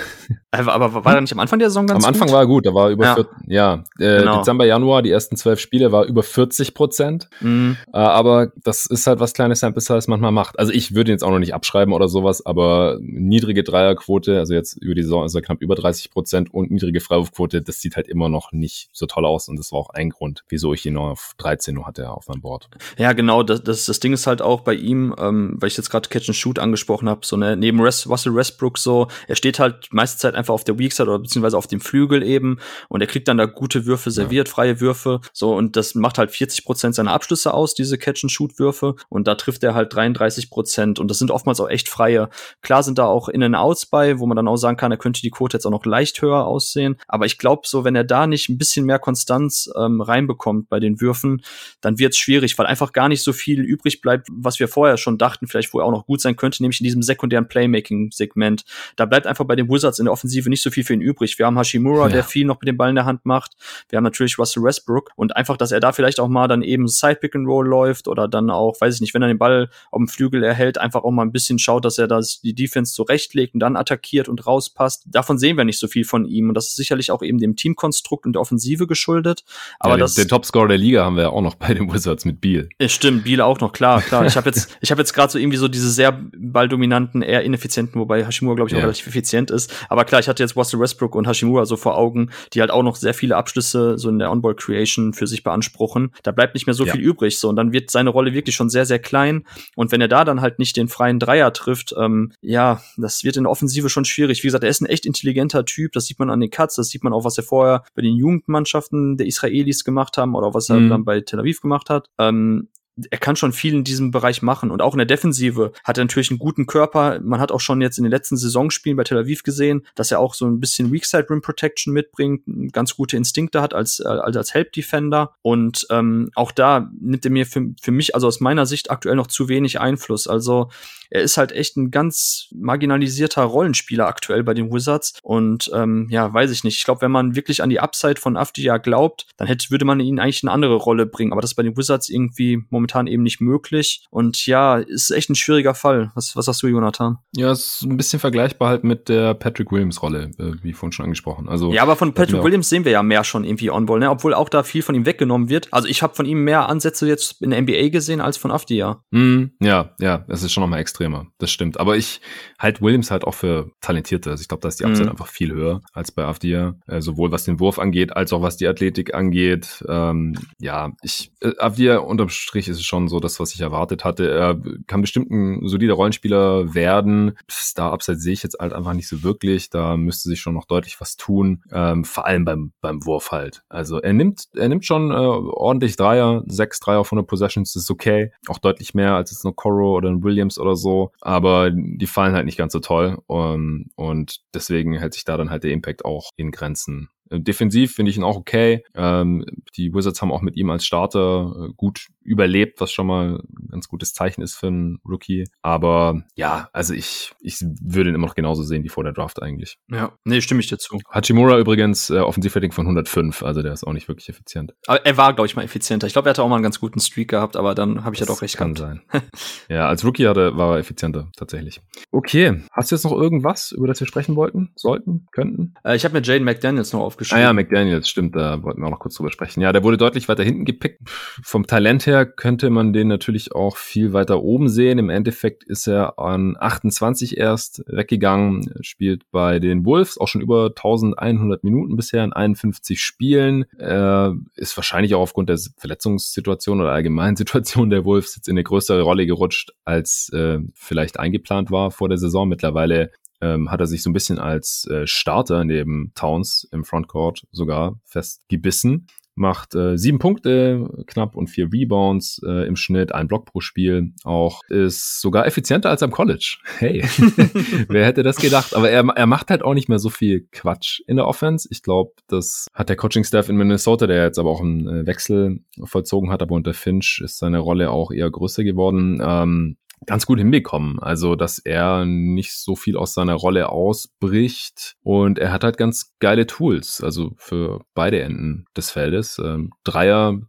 Aber, aber war er nicht am Anfang der Saison ganz gut? Am Anfang gut? war er gut. Da war über, ja, 40, ja äh, genau. Dezember, Januar, die ersten zwölf Spiele war über 40 Prozent. Mhm. Äh, aber das ist halt was kleines Sample Size manchmal macht. Also ich würde ihn jetzt auch noch nicht abschreiben oder sowas, aber niedrige Dreierquote, also jetzt über die Saison ist er knapp über 30 Prozent und niedrige Freiwurfquote, das sieht halt immer noch nicht so toll aus und das war auch ein Grund, wieso ich ihn noch auf 13 Uhr hatte auf meinem Board. Ja, genau, das, das, das Ding ist halt auch bei ihm, ähm, weil ich jetzt gerade Catch and Shoot angesprochen habe, so ne, neben Rest, Russell Westbrook so, er steht halt meiste Zeit einfach auf der Weak Side oder beziehungsweise auf dem Flügel eben und er kriegt dann da gute Würfe serviert, ja. freie Würfe, so und das macht halt 40 Prozent seiner Abschlüsse aus, diese Catch and Shoot Würfe und da trifft er halt 33 Prozent und das sind oftmals auch echt freie. Klar sind da auch In-and-Outs bei, wo man dann auch sagen kann, er könnte die Quote jetzt auch noch leicht höher aussehen. Aber ich glaube, so wenn er da nicht ein bisschen mehr Konstanz ähm, reinbekommt bei den Würfen, dann wird es schwierig, weil einfach gar nicht so viel übrig bleibt, was wir vorher schon dachten, vielleicht wo er auch noch gut sein könnte, nämlich in diesem sekundären Playmaking-Segment. Da bleibt einfach bei den Wizards in der Offensive nicht so viel für ihn übrig. Wir haben Hashimura, ja. der viel noch mit dem Ball in der Hand macht. Wir haben natürlich Russell Westbrook und einfach, dass er da vielleicht auch mal dann eben Side-Pick and Roll läuft oder dann auch, weiß ich nicht, wenn er den Ball auf dem Flügel erhält, einfach auch mal ein bisschen schaut, dass er das die Defense zurechtlegt und dann attackiert und rauspasst. Davon sehen wir nicht so viel von ihm und das ist sicherlich auch eben dem Teamkonstrukt und der Offensive geschuldet. Aber ja, das, den Topscorer der Liga haben wir ja auch noch bei den Wizards mit Beal. Stimmt, Beal auch noch, klar, klar. Ich habe jetzt, ich habe jetzt gerade so irgendwie so diese sehr balldominanten, eher ineffizienten, wobei Hashimura glaube ich auch ja. relativ effizient ist. Aber klar, ich hatte jetzt Russell Westbrook und Hashimura so vor Augen, die halt auch noch sehr viele Abschlüsse so in der Onboard Creation für sich beanspruchen. Da bleibt nicht mehr so ja. viel übrig, so und dann wird seine Rolle wirklich schon sehr, sehr klein. Und wenn er da dann halt nicht den freien Dreier trifft, ähm, ja, das wird in der Offensive schon schwierig. Wie gesagt, er ist ein echt intelligenter Typ. Das sieht man an den Cuts, das sieht man auch, was er vorher bei den Jugendmannschaften der Israelis gemacht haben oder was er mhm. dann bei Tel Aviv gemacht hat. Ähm, er kann schon viel in diesem Bereich machen. Und auch in der Defensive hat er natürlich einen guten Körper. Man hat auch schon jetzt in den letzten Saisonspielen bei Tel Aviv gesehen, dass er auch so ein bisschen Weakside Rim Protection mitbringt, ganz gute Instinkte hat als, als, als Help Defender. Und ähm, auch da nimmt er mir für, für mich, also aus meiner Sicht aktuell noch zu wenig Einfluss. Also er ist halt echt ein ganz marginalisierter Rollenspieler aktuell bei den Wizards. Und ähm, ja, weiß ich nicht. Ich glaube, wenn man wirklich an die Upside von Afdia glaubt, dann hätte, würde man ihn eigentlich eine andere Rolle bringen. Aber das ist bei den Wizards irgendwie momentan eben nicht möglich. Und ja, ist echt ein schwieriger Fall. Was, was sagst du, Jonathan? Ja, ist ein bisschen vergleichbar halt mit der Patrick Williams-Rolle, äh, wie vorhin schon angesprochen. Also ja, aber von Patrick Williams sehen wir ja mehr schon irgendwie on-ball, ne? obwohl auch da viel von ihm weggenommen wird. Also ich habe von ihm mehr Ansätze jetzt in der NBA gesehen als von Afdia. Mm, ja, ja, es ist schon nochmal extrem extremer. Das stimmt. Aber ich halte Williams halt auch für talentierter. Also ich glaube, da ist die Upside mhm. einfach viel höher als bei Avdia. Äh, sowohl was den Wurf angeht, als auch was die Athletik angeht. Ähm, ja, ich, äh, Avdia unterm Strich ist schon so das, was ich erwartet hatte. Er kann bestimmt ein solider Rollenspieler werden. Star-Upside sehe ich jetzt halt einfach nicht so wirklich. Da müsste sich schon noch deutlich was tun. Ähm, vor allem beim, beim Wurf halt. Also er nimmt, er nimmt schon äh, ordentlich Dreier, sechs Dreier auf 100 Possessions, ist okay. Auch deutlich mehr als jetzt nur Coro oder ein Williams oder so aber die fallen halt nicht ganz so toll um, und deswegen hält sich da dann halt der Impact auch in Grenzen. Defensiv finde ich ihn auch okay. Ähm, die Wizards haben auch mit ihm als Starter äh, gut überlebt, was schon mal ein ganz gutes Zeichen ist für einen Rookie. Aber ja, also ich, ich würde ihn immer noch genauso sehen wie vor der Draft eigentlich. Ja, nee, stimme ich dir zu. Hachimura übrigens äh, Offensivrating von 105, also der ist auch nicht wirklich effizient. Aber er war, glaube ich, mal effizienter. Ich glaube, er hatte auch mal einen ganz guten Streak gehabt, aber dann habe ich das ja doch recht kann gehabt. sein. ja, als Rookie hatte, war er effizienter, tatsächlich. Okay, hast du jetzt noch irgendwas, über das wir sprechen wollten, sollten, könnten? Äh, ich habe mir Jaden McDaniels noch aufgeschrieben. Ah ja, McDaniels, stimmt, da wollten wir auch noch kurz drüber sprechen. Ja, der wurde deutlich weiter hinten gepickt. Vom Talent her könnte man den natürlich auch viel weiter oben sehen. Im Endeffekt ist er an 28 erst weggegangen, spielt bei den Wolves auch schon über 1100 Minuten bisher in 51 Spielen. Er ist wahrscheinlich auch aufgrund der Verletzungssituation oder allgemeinen Situation der Wolves jetzt in eine größere Rolle gerutscht, als äh, vielleicht eingeplant war vor der Saison. Mittlerweile ähm, hat er sich so ein bisschen als äh, Starter neben Towns im Frontcourt sogar festgebissen macht äh, sieben Punkte knapp und vier Rebounds äh, im Schnitt, ein Block pro Spiel. Auch ist sogar effizienter als am College. Hey, wer hätte das gedacht? Aber er, er macht halt auch nicht mehr so viel Quatsch in der Offense. Ich glaube, das hat der Coaching-Staff in Minnesota, der jetzt aber auch einen äh, Wechsel vollzogen hat, aber unter Finch ist seine Rolle auch eher größer geworden. Ähm, ganz gut hinbekommen. Also, dass er nicht so viel aus seiner Rolle ausbricht und er hat halt ganz geile Tools, also für beide Enden des Feldes. Ähm, Dreier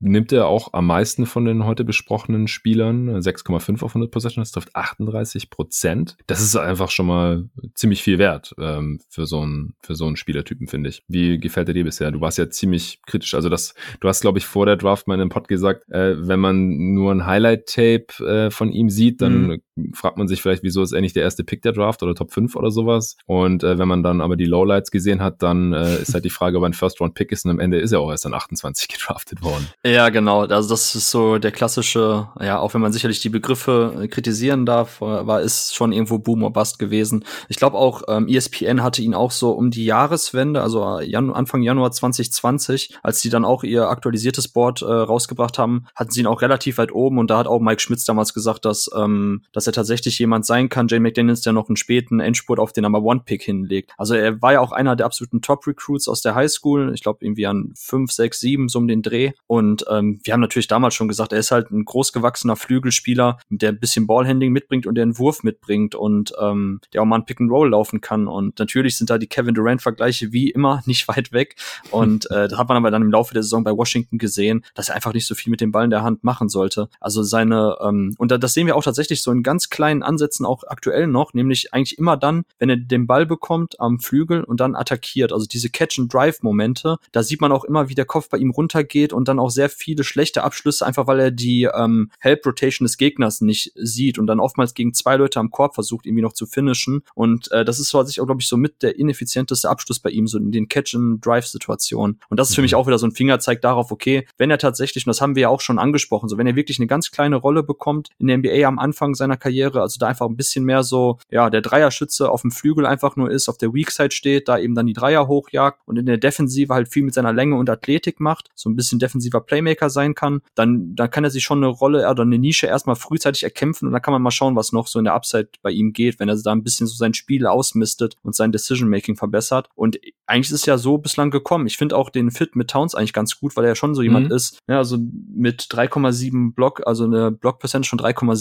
nimmt er auch am meisten von den heute besprochenen Spielern, 6,5 auf 100 Possessions, trifft 38 Prozent. Das ist einfach schon mal ziemlich viel wert ähm, für so einen für so einen Spielertypen, finde ich. Wie gefällt er dir bisher? Du warst ja ziemlich kritisch. Also das, du hast glaube ich vor der Draft mal in einem Pod gesagt, äh, wenn man nur ein Highlight-Tape äh, von ihm sieht, dann mhm. fragt man sich vielleicht, wieso ist er nicht der erste Pick der Draft oder Top 5 oder sowas. Und äh, wenn man dann aber die Lowlights gesehen hat, dann äh, ist halt die Frage, ob ein First-Round-Pick ist und am Ende ist er auch erst an 28 gedraftet worden. Ja, genau. Also das ist so der klassische, ja, auch wenn man sicherlich die Begriffe äh, kritisieren darf, äh, war ist schon irgendwo Boom or Bust gewesen. Ich glaube auch, ähm, ESPN hatte ihn auch so um die Jahreswende, also äh, Jan Anfang Januar 2020, als die dann auch ihr aktualisiertes Board äh, rausgebracht haben, hatten sie ihn auch relativ weit oben und da hat auch Mike Schmitz damals gesagt, dass ähm, dass er tatsächlich jemand sein kann, Jane McDaniels, der noch einen späten Endspurt auf den Number One Pick hinlegt. Also er war ja auch einer der absoluten Top Recruits aus der High School. Ich glaube irgendwie an fünf, sechs, sieben so um den Dreh. Und ähm, wir haben natürlich damals schon gesagt, er ist halt ein großgewachsener Flügelspieler, der ein bisschen Ballhandling mitbringt und der einen Wurf mitbringt und ähm, der auch mal ein Pick and Roll laufen kann. Und natürlich sind da die Kevin Durant Vergleiche wie immer nicht weit weg. Und äh, da hat man aber dann im Laufe der Saison bei Washington gesehen, dass er einfach nicht so viel mit dem Ball in der Hand machen sollte. Also seine ähm, und das sehen wir auch tatsächlich so in ganz kleinen Ansätzen auch aktuell noch, nämlich eigentlich immer dann, wenn er den Ball bekommt am Flügel und dann attackiert. Also diese Catch-and-Drive-Momente, da sieht man auch immer, wie der Kopf bei ihm runtergeht und dann auch sehr viele schlechte Abschlüsse, einfach weil er die ähm, Help-Rotation des Gegners nicht sieht und dann oftmals gegen zwei Leute am Korb versucht, irgendwie noch zu finishen. Und äh, das ist so, sich auch, glaube ich, so mit der ineffizienteste Abschluss bei ihm, so in den Catch-and-Drive-Situationen. Und das ist für mich mhm. auch wieder so ein Fingerzeig darauf, okay, wenn er tatsächlich, und das haben wir ja auch schon angesprochen, so wenn er wirklich eine ganz kleine Rolle bekommt in der NBA am Anfang seiner Karriere, also da einfach ein bisschen mehr so, ja, der Dreierschütze auf dem Flügel einfach nur ist, auf der Weak Side steht, da eben dann die Dreier hochjagt und in der Defensive halt viel mit seiner Länge und Athletik macht, so ein bisschen defensiver Playmaker sein kann, dann, dann kann er sich schon eine Rolle oder eine Nische erstmal frühzeitig erkämpfen und dann kann man mal schauen, was noch so in der Upside bei ihm geht, wenn er da ein bisschen so sein Spiel ausmistet und sein Decision-Making verbessert. Und eigentlich ist es ja so bislang gekommen. Ich finde auch den Fit mit Towns eigentlich ganz gut, weil er ja schon so jemand mhm. ist. Ja, also mit 3,7 Block, also eine Block-Percent schon 3,7,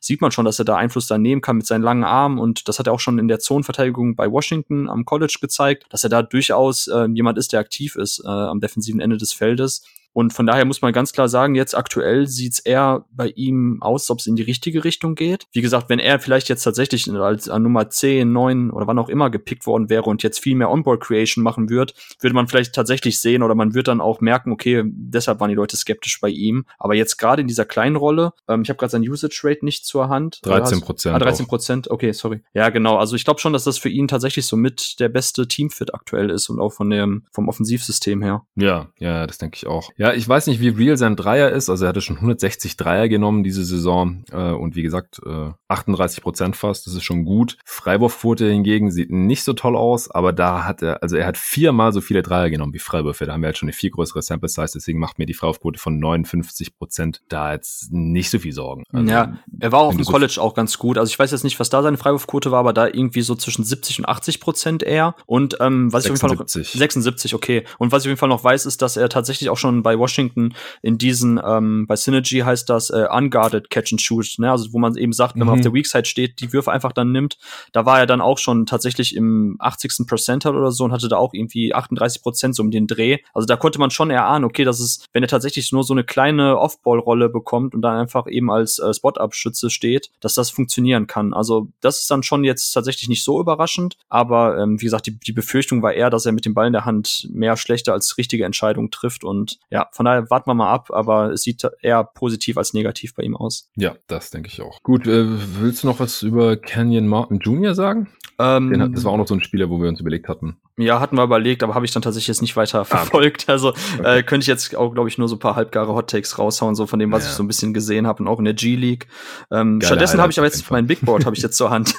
sieht man schon, dass er da Einfluss da nehmen kann mit seinen langen Armen und das hat er auch schon in der Zonenverteidigung bei Washington am College gezeigt, dass er da durchaus äh, jemand ist, der aktiv ist äh, am defensiven Ende des Feldes. Und von daher muss man ganz klar sagen, jetzt aktuell sieht's eher bei ihm aus, ob es in die richtige Richtung geht. Wie gesagt, wenn er vielleicht jetzt tatsächlich als Nummer 10, 9 oder wann auch immer gepickt worden wäre und jetzt viel mehr Onboard Creation machen würde, würde man vielleicht tatsächlich sehen oder man wird dann auch merken, okay, deshalb waren die Leute skeptisch bei ihm. Aber jetzt gerade in dieser kleinen Rolle, ähm, ich habe gerade sein Usage Rate nicht zur Hand. 13 Prozent. Ah, 13 Prozent, okay, sorry. Ja, genau. Also ich glaube schon, dass das für ihn tatsächlich so mit der beste Teamfit aktuell ist und auch von dem, vom Offensivsystem her. Ja, ja, das denke ich auch. Ja, ich weiß nicht, wie real sein Dreier ist. Also er hatte schon 160 Dreier genommen diese Saison äh, und wie gesagt äh, 38 Prozent fast. Das ist schon gut. Freiwurfquote hingegen sieht nicht so toll aus, aber da hat er, also er hat viermal so viele Dreier genommen wie Freiwürfe. Da haben wir halt schon eine viel größere Sample Size. Deswegen macht mir die Freiwurfquote von 59 Prozent da jetzt nicht so viel Sorgen. Also, ja, er war auf dem so College auch ganz gut. Also ich weiß jetzt nicht, was da seine Freiwurfquote war, aber da irgendwie so zwischen 70 und 80 Prozent eher. Und ähm, was 76. ich auf jeden Fall noch 76, okay. Und was ich auf jeden Fall noch weiß, ist, dass er tatsächlich auch schon bei Washington Washington in diesen, ähm, bei Synergy heißt das äh, Unguarded Catch and Shoot, ne? also wo man eben sagt, wenn man auf mhm. der Weak Side steht, die Würfe einfach dann nimmt. Da war er dann auch schon tatsächlich im 80. Percentile oder so und hatte da auch irgendwie 38 Prozent so um den Dreh. Also da konnte man schon erahnen, okay, das ist, wenn er tatsächlich nur so eine kleine Off-Ball-Rolle bekommt und dann einfach eben als äh, Spot-Up-Schütze steht, dass das funktionieren kann. Also das ist dann schon jetzt tatsächlich nicht so überraschend, aber ähm, wie gesagt, die, die Befürchtung war eher, dass er mit dem Ball in der Hand mehr schlechte als richtige Entscheidungen trifft und ja, ja, von daher warten wir mal ab, aber es sieht eher positiv als negativ bei ihm aus. Ja, das denke ich auch. Gut, äh, willst du noch was über Canyon Martin Jr. sagen? Ähm, Den, das war auch noch so ein Spieler, wo wir uns überlegt hatten. Ja, hatten wir überlegt, aber habe ich dann tatsächlich jetzt nicht weiter ah, verfolgt. Also okay. äh, könnte ich jetzt auch, glaube ich, nur so ein paar halbgare Hot Takes raushauen, so von dem, was ja. ich so ein bisschen gesehen habe und auch in der G-League. Ähm, stattdessen habe ich aber jetzt mein Big Board habe ich jetzt zur Hand.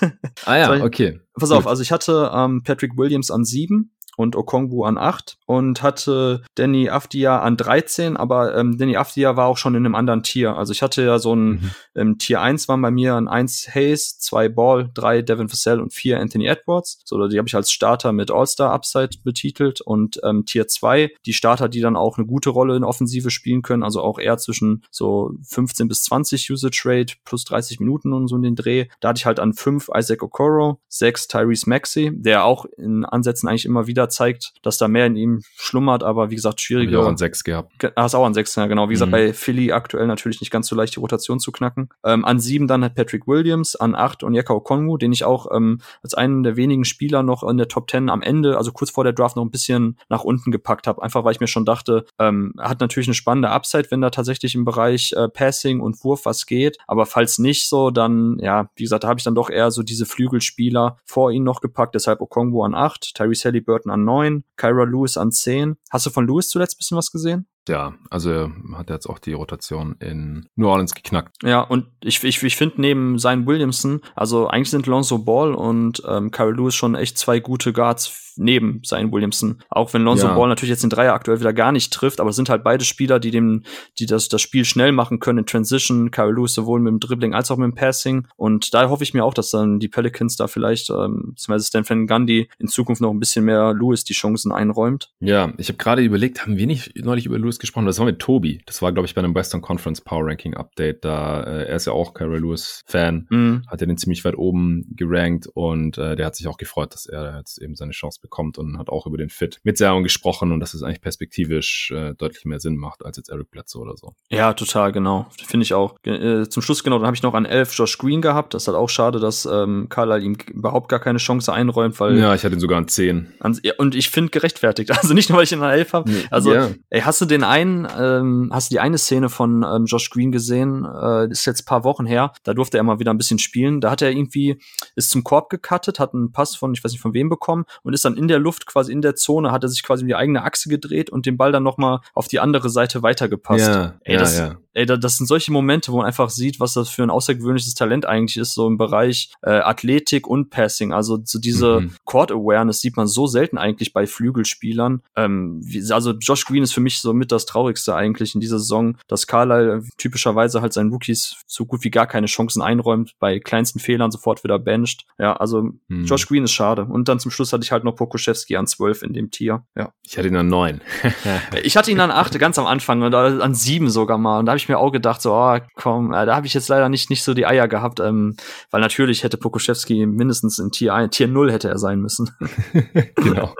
ah ja, okay. Pass auf, also ich hatte ähm, Patrick Williams an sieben, und Okongwu an 8 und hatte Danny Afdia an 13, aber ähm, Danny Afdia war auch schon in einem anderen Tier. Also ich hatte ja so ein mhm. ähm, Tier 1 waren bei mir an 1 Hayes, 2 Ball, 3 Devin Vassell und 4 Anthony Edwards. So, die habe ich als Starter mit All-Star Upside betitelt und ähm, Tier 2, die Starter, die dann auch eine gute Rolle in Offensive spielen können, also auch eher zwischen so 15 bis 20 Usage Rate plus 30 Minuten und so in den Dreh. Da hatte ich halt an 5 Isaac Okoro, 6 Tyrese Maxey, der auch in Ansätzen eigentlich immer wieder zeigt, dass da mehr in ihm schlummert, aber wie gesagt, schwieriger. Auch an sechs gehabt. Hast auch an sechs, ja, genau. Wie gesagt, mhm. bei Philly aktuell natürlich nicht ganz so leicht die Rotation zu knacken. Ähm, an sieben dann hat Patrick Williams, an acht und Yeka Okongu, den ich auch ähm, als einen der wenigen Spieler noch in der Top Ten am Ende, also kurz vor der Draft, noch ein bisschen nach unten gepackt habe. Einfach weil ich mir schon dachte, ähm, er hat natürlich eine spannende Upside, wenn da tatsächlich im Bereich äh, Passing und Wurf was geht. Aber falls nicht so, dann, ja, wie gesagt, da habe ich dann doch eher so diese Flügelspieler vor ihn noch gepackt. Deshalb Okongu an acht, Tyrese Halliburton an neun, Kyra Lewis an zehn. Hast du von Lewis zuletzt bisschen was gesehen? Ja, also er hat jetzt auch die Rotation in New Orleans geknackt. Ja, und ich, ich, ich finde neben Zion Williamson, also eigentlich sind Lonzo Ball und ähm, Kyle Lewis schon echt zwei gute Guards neben Zion Williamson. Auch wenn Lonzo ja. Ball natürlich jetzt den Dreier aktuell wieder gar nicht trifft, aber es sind halt beide Spieler, die dem, die das, das Spiel schnell machen können in Transition. Kyle Lewis sowohl mit dem Dribbling als auch mit dem Passing. Und da hoffe ich mir auch, dass dann die Pelicans da vielleicht, ähm, beziehungsweise Stan Van Gundy in Zukunft noch ein bisschen mehr Lewis die Chancen einräumt. Ja, ich habe gerade überlegt, haben wir nicht neulich über Lewis gesprochen? Das war mit Tobi. Das war, glaube ich, bei einem Western Conference Power Ranking Update. Da äh, er ist ja auch Kyle Lewis Fan, mhm. hat er den ziemlich weit oben gerankt und äh, der hat sich auch gefreut, dass er jetzt eben seine Chance bekommt und hat auch über den Fit mit Zion gesprochen und dass es eigentlich perspektivisch äh, deutlich mehr Sinn macht als jetzt Eric Bledsoe oder so. Ja, total, genau. Finde ich auch. Äh, zum Schluss, genau, dann habe ich noch an elf Josh Green gehabt. Das ist halt auch schade, dass ähm, Carlisle ihm überhaupt gar keine Chance einräumt, weil. Ja, ich hatte ihn sogar an zehn. An, ja, und ich finde gerechtfertigt. Also nicht nur, weil ich ihn an elf habe. Also, yeah. ey, hast du den einen, ähm, hast du die eine Szene von ähm, Josh Green gesehen? Äh, ist jetzt paar Wochen her. Da durfte er mal wieder ein bisschen spielen. Da hat er irgendwie, ist zum Korb gecuttet, hat einen Pass von, ich weiß nicht von wem bekommen und ist dann in der Luft quasi in der Zone, hat er sich quasi um die eigene Achse gedreht und den Ball dann nochmal auf die andere Seite weitergepasst. Ja, ey, das, ja, ja. ey, das sind solche Momente, wo man einfach sieht, was das für ein außergewöhnliches Talent eigentlich ist, so im Bereich äh, Athletik und Passing. Also so diese mhm. Court Awareness sieht man so selten eigentlich bei Flügelspielern. Ähm, wie, also Josh Green ist für mich so mit das Traurigste eigentlich in dieser Saison, dass Carlisle typischerweise halt seinen Rookies so gut wie gar keine Chancen einräumt, bei kleinsten Fehlern sofort wieder bencht. Ja, also mhm. Josh Green ist schade. Und dann zum Schluss hatte ich halt noch Pokuschewski an 12 in dem Tier. Ja. Ich hatte ihn an 9. ich hatte ihn an 8 ganz am Anfang und an 7 sogar mal. Und da habe ich mir auch gedacht, so, oh, komm, äh, da habe ich jetzt leider nicht, nicht so die Eier gehabt, ähm, weil natürlich hätte Pokuschewski mindestens in Tier 1, Tier 0 hätte er sein müssen. genau.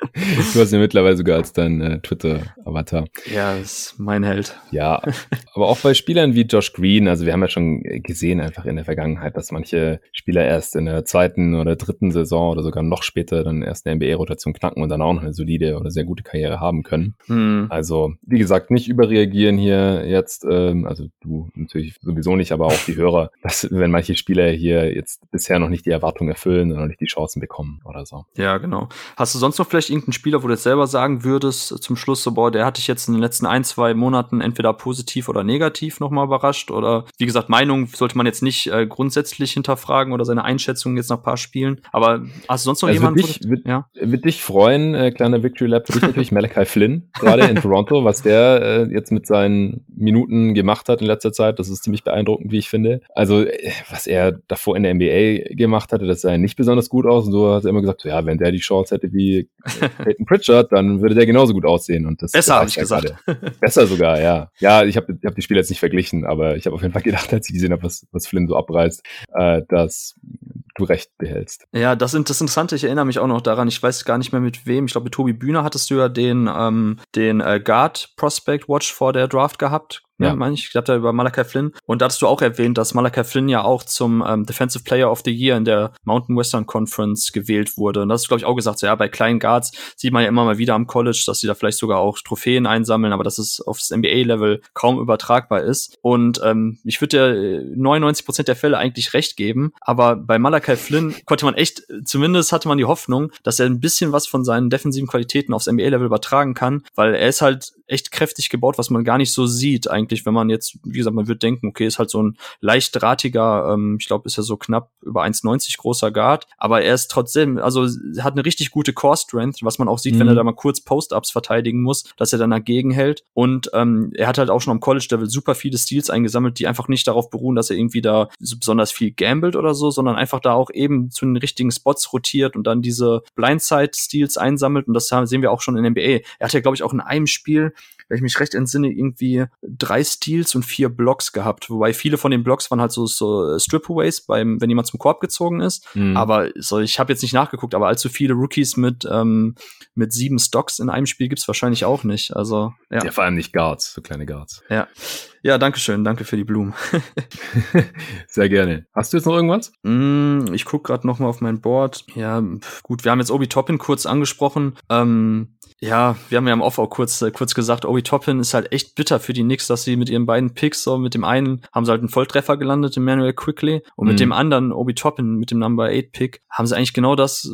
Du hast ihn mittlerweile sogar als dein äh, Twitter-Avatar. Ja, ist mein Held. Ja, aber auch bei Spielern wie Josh Green, also wir haben ja schon gesehen einfach in der Vergangenheit, dass manche Spieler erst in der zweiten oder dritten Saison oder sogar noch später dann erst eine NBA-Rotation knacken und dann auch noch eine solide oder sehr gute Karriere haben können. Mhm. Also, wie gesagt, nicht überreagieren hier jetzt, ähm, also du natürlich sowieso nicht, aber auch die Hörer, dass wenn manche Spieler hier jetzt bisher noch nicht die Erwartungen erfüllen und noch nicht die Chancen bekommen oder so. Ja, genau. Hast du sonst noch vielleicht irgendeinen Spieler, wo du jetzt selber sagen würdest, zum Schluss so, boah, der hatte ich jetzt in den letzten ein, zwei Monaten entweder positiv oder negativ nochmal überrascht oder wie gesagt, Meinung sollte man jetzt nicht äh, grundsätzlich hinterfragen oder seine Einschätzung jetzt nach ein paar Spielen, aber hast du sonst noch also jemanden? Würde dich, würd, ja? würd dich freuen, äh, kleiner Victory Lab, für dich natürlich Malachi Flynn, gerade in Toronto, was der äh, jetzt mit seinen Minuten gemacht hat in letzter Zeit, das ist ziemlich beeindruckend, wie ich finde. Also, äh, was er davor in der NBA gemacht hatte, das sah nicht besonders gut aus und so hat er immer gesagt, ja, wenn der die Chance hätte wie Peyton Pritchard, dann würde der genauso gut aussehen und das Besser, habe ich gesagt. Besser sogar, ja. Ja, ich habe ich hab die Spiele jetzt nicht verglichen, aber ich habe auf jeden Fall gedacht, als ich gesehen habe, was, was Flynn so abreißt, äh, dass du recht behältst. Ja, das, das Interessante, ich erinnere mich auch noch daran, ich weiß gar nicht mehr mit wem, ich glaube mit Tobi Bühner hattest du ja den, ähm, den äh, Guard Prospect Watch vor der Draft gehabt ne, ja. meine ich. Ich glaube da über Malachi Flynn. Und da hattest du auch erwähnt, dass Malachi Flynn ja auch zum ähm, Defensive Player of the Year in der Mountain Western Conference gewählt wurde. Und das ist, glaube ich, auch gesagt, so, ja, bei kleinen Guards sieht man ja immer mal wieder am College, dass sie da vielleicht sogar auch Trophäen einsammeln, aber dass es aufs NBA-Level kaum übertragbar ist. Und ähm, ich würde dir 99 Prozent der Fälle eigentlich recht geben, aber bei Malachi Flynn konnte man echt, zumindest hatte man die Hoffnung, dass er ein bisschen was von seinen defensiven Qualitäten aufs NBA-Level übertragen kann, weil er ist halt echt kräftig gebaut, was man gar nicht so sieht eigentlich, wenn man jetzt, wie gesagt, man würde denken, okay, ist halt so ein leicht drahtiger, ähm, ich glaube, ist ja so knapp über 1,90 großer Guard, aber er ist trotzdem, also hat eine richtig gute Core-Strength, was man auch sieht, mhm. wenn er da mal kurz Post-Ups verteidigen muss, dass er dann dagegen hält und ähm, er hat halt auch schon am College-Level super viele Steals eingesammelt, die einfach nicht darauf beruhen, dass er irgendwie da so besonders viel gambelt oder so, sondern einfach da auch eben zu den richtigen Spots rotiert und dann diese Blindside-Steals einsammelt und das sehen wir auch schon in NBA. Er hat ja, glaube ich, auch in einem Spiel wenn ich mich recht entsinne, irgendwie drei Steals und vier Blocks gehabt. Wobei viele von den Blocks waren halt so, so Stripaways, beim, wenn jemand zum Korb gezogen ist. Mhm. Aber so, ich habe jetzt nicht nachgeguckt, aber allzu viele Rookies mit, ähm, mit sieben Stocks in einem Spiel gibt's wahrscheinlich auch nicht. Also, ja. Ja, vor allem nicht Guards, so kleine Guards. Ja. Ja, danke schön. Danke für die Blumen. Sehr gerne. Hast du jetzt noch irgendwas? Mm, ich guck gerade noch mal auf mein Board. Ja, gut, wir haben jetzt Obi Toppin kurz angesprochen. Ähm, ja, wir haben ja im Off auch kurz, äh, kurz gesagt, Obi Toppin ist halt echt bitter für die Knicks, dass sie mit ihren beiden Picks, so mit dem einen haben sie halt einen Volltreffer gelandet, Emmanuel Quickly, und mit mhm. dem anderen, Obi Toppin, mit dem Number 8 Pick, haben sie eigentlich genau das,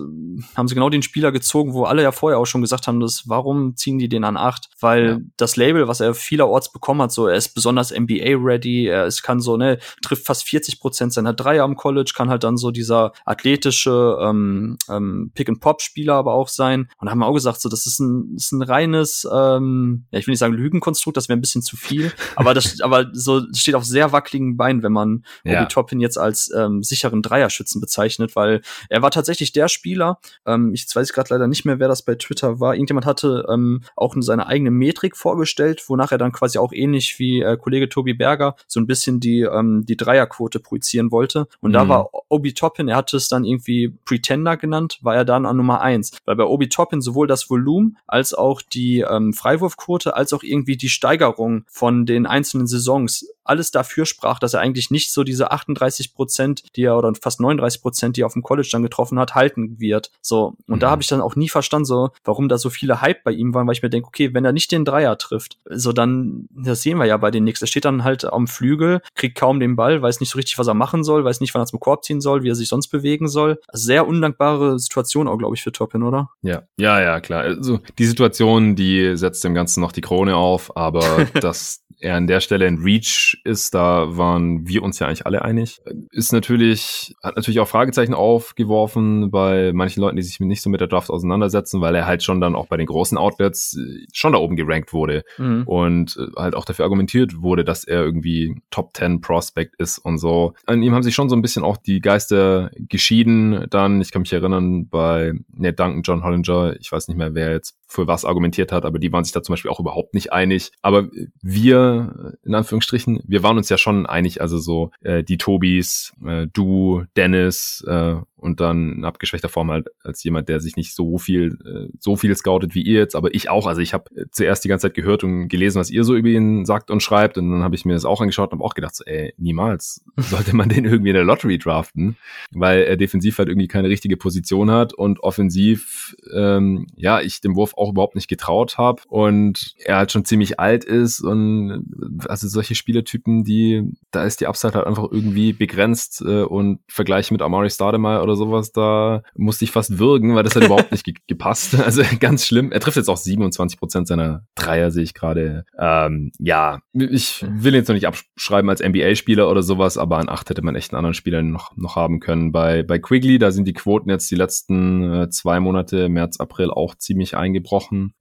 haben sie genau den Spieler gezogen, wo alle ja vorher auch schon gesagt haben, dass, warum ziehen die den an 8? Weil ja. das Label, was er vielerorts bekommen hat, so, er ist besonders NBA-ready, er ist, kann so, ne, trifft fast 40 Prozent seiner Dreier am College, kann halt dann so dieser athletische ähm, ähm, Pick-and-Pop-Spieler aber auch sein. Und da haben wir auch gesagt, so, das ist ein ist ein reines, ähm, ja, ich will nicht sagen Lügenkonstrukt, das wäre ein bisschen zu viel, aber das, aber so steht auf sehr wackeligen Beinen, wenn man ja. Obi Toppin jetzt als ähm, sicheren Dreierschützen bezeichnet, weil er war tatsächlich der Spieler, ähm, ich weiß gerade leider nicht mehr, wer das bei Twitter war, irgendjemand hatte ähm, auch seine eigene Metrik vorgestellt, wonach er dann quasi auch ähnlich wie äh, Kollege Tobi Berger so ein bisschen die, ähm, die Dreierquote projizieren wollte. Und mhm. da war Obi Toppin, er hatte es dann irgendwie Pretender genannt, war er dann an Nummer eins, weil bei Obi Toppin sowohl das Volumen als auch die ähm, Freiwurfquote, als auch irgendwie die Steigerung von den einzelnen Saisons alles dafür sprach, dass er eigentlich nicht so diese 38 Prozent, die er oder fast 39 Prozent, die er auf dem College dann getroffen hat, halten wird. So und mhm. da habe ich dann auch nie verstanden, so warum da so viele Hype bei ihm waren, weil ich mir denke, okay, wenn er nicht den Dreier trifft, so dann das sehen wir ja bei den Knicks. Er steht dann halt am Flügel, kriegt kaum den Ball, weiß nicht so richtig, was er machen soll, weiß nicht, wann er zum Korb ziehen soll, wie er sich sonst bewegen soll. Sehr undankbare Situation auch, glaube ich, für Toppin, oder? Ja, ja, ja, klar. Also die Situation, die setzt dem Ganzen noch die Krone auf, aber dass er an der Stelle ein Reach ist, da waren wir uns ja eigentlich alle einig. Ist natürlich, hat natürlich auch Fragezeichen aufgeworfen bei manchen Leuten, die sich nicht so mit der Draft auseinandersetzen, weil er halt schon dann auch bei den großen Outlets äh, schon da oben gerankt wurde mhm. und äh, halt auch dafür argumentiert wurde, dass er irgendwie Top 10 Prospect ist und so. An ihm haben sich schon so ein bisschen auch die Geister geschieden. Dann, ich kann mich erinnern, bei Ned Duncan, John Hollinger, ich weiß nicht mehr, wer jetzt für was argumentiert hat, aber die waren sich da zum Beispiel auch überhaupt nicht einig. Aber wir, in Anführungsstrichen, wir waren uns ja schon einig, also so äh, die Tobis, äh, du, Dennis äh, und dann in abgeschwächter Form halt als jemand, der sich nicht so viel äh, so viel scoutet wie ihr jetzt, aber ich auch. Also ich habe zuerst die ganze Zeit gehört und gelesen, was ihr so über ihn sagt und schreibt und dann habe ich mir das auch angeschaut und habe auch gedacht, so, ey, niemals sollte man den irgendwie in der Lottery draften, weil er defensiv halt irgendwie keine richtige Position hat und offensiv ähm, ja, ich dem Wurf auch überhaupt nicht getraut habe und er halt schon ziemlich alt ist und also solche Spielertypen, die da ist die Upside halt einfach irgendwie begrenzt äh, und Vergleich mit Amari Stoudemire oder sowas, da musste ich fast würgen, weil das hat überhaupt nicht ge gepasst. Also ganz schlimm. Er trifft jetzt auch 27 Prozent seiner Dreier, sehe ich gerade. Ähm, ja, ich will jetzt noch nicht abschreiben als NBA-Spieler oder sowas, aber an acht hätte man echt einen anderen Spieler noch, noch haben können. Bei, bei Quigley, da sind die Quoten jetzt die letzten äh, zwei Monate, März, April, auch ziemlich eingebrochen.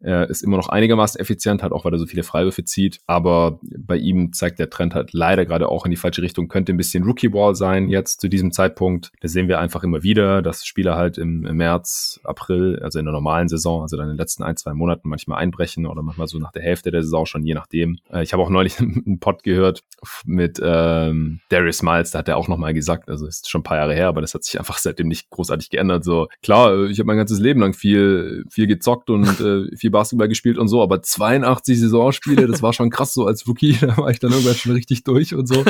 Er ist immer noch einigermaßen effizient, halt auch, weil er so viele Freiwürfe zieht. Aber bei ihm zeigt der Trend halt leider gerade auch in die falsche Richtung. Könnte ein bisschen Rookie-Ball sein jetzt zu diesem Zeitpunkt. Da sehen wir einfach immer wieder, dass Spieler halt im, im März, April, also in der normalen Saison, also dann in den letzten ein, zwei Monaten manchmal einbrechen oder manchmal so nach der Hälfte der Saison schon, je nachdem. Äh, ich habe auch neulich einen Pod gehört mit ähm, Darius Miles, da hat er auch nochmal gesagt, also ist schon ein paar Jahre her, aber das hat sich einfach seitdem nicht großartig geändert. So, klar, ich habe mein ganzes Leben lang viel, viel gezockt und und äh, viel Basketball gespielt und so, aber 82 Saisonspiele, das war schon krass so als Rookie, da war ich dann irgendwann schon richtig durch und so.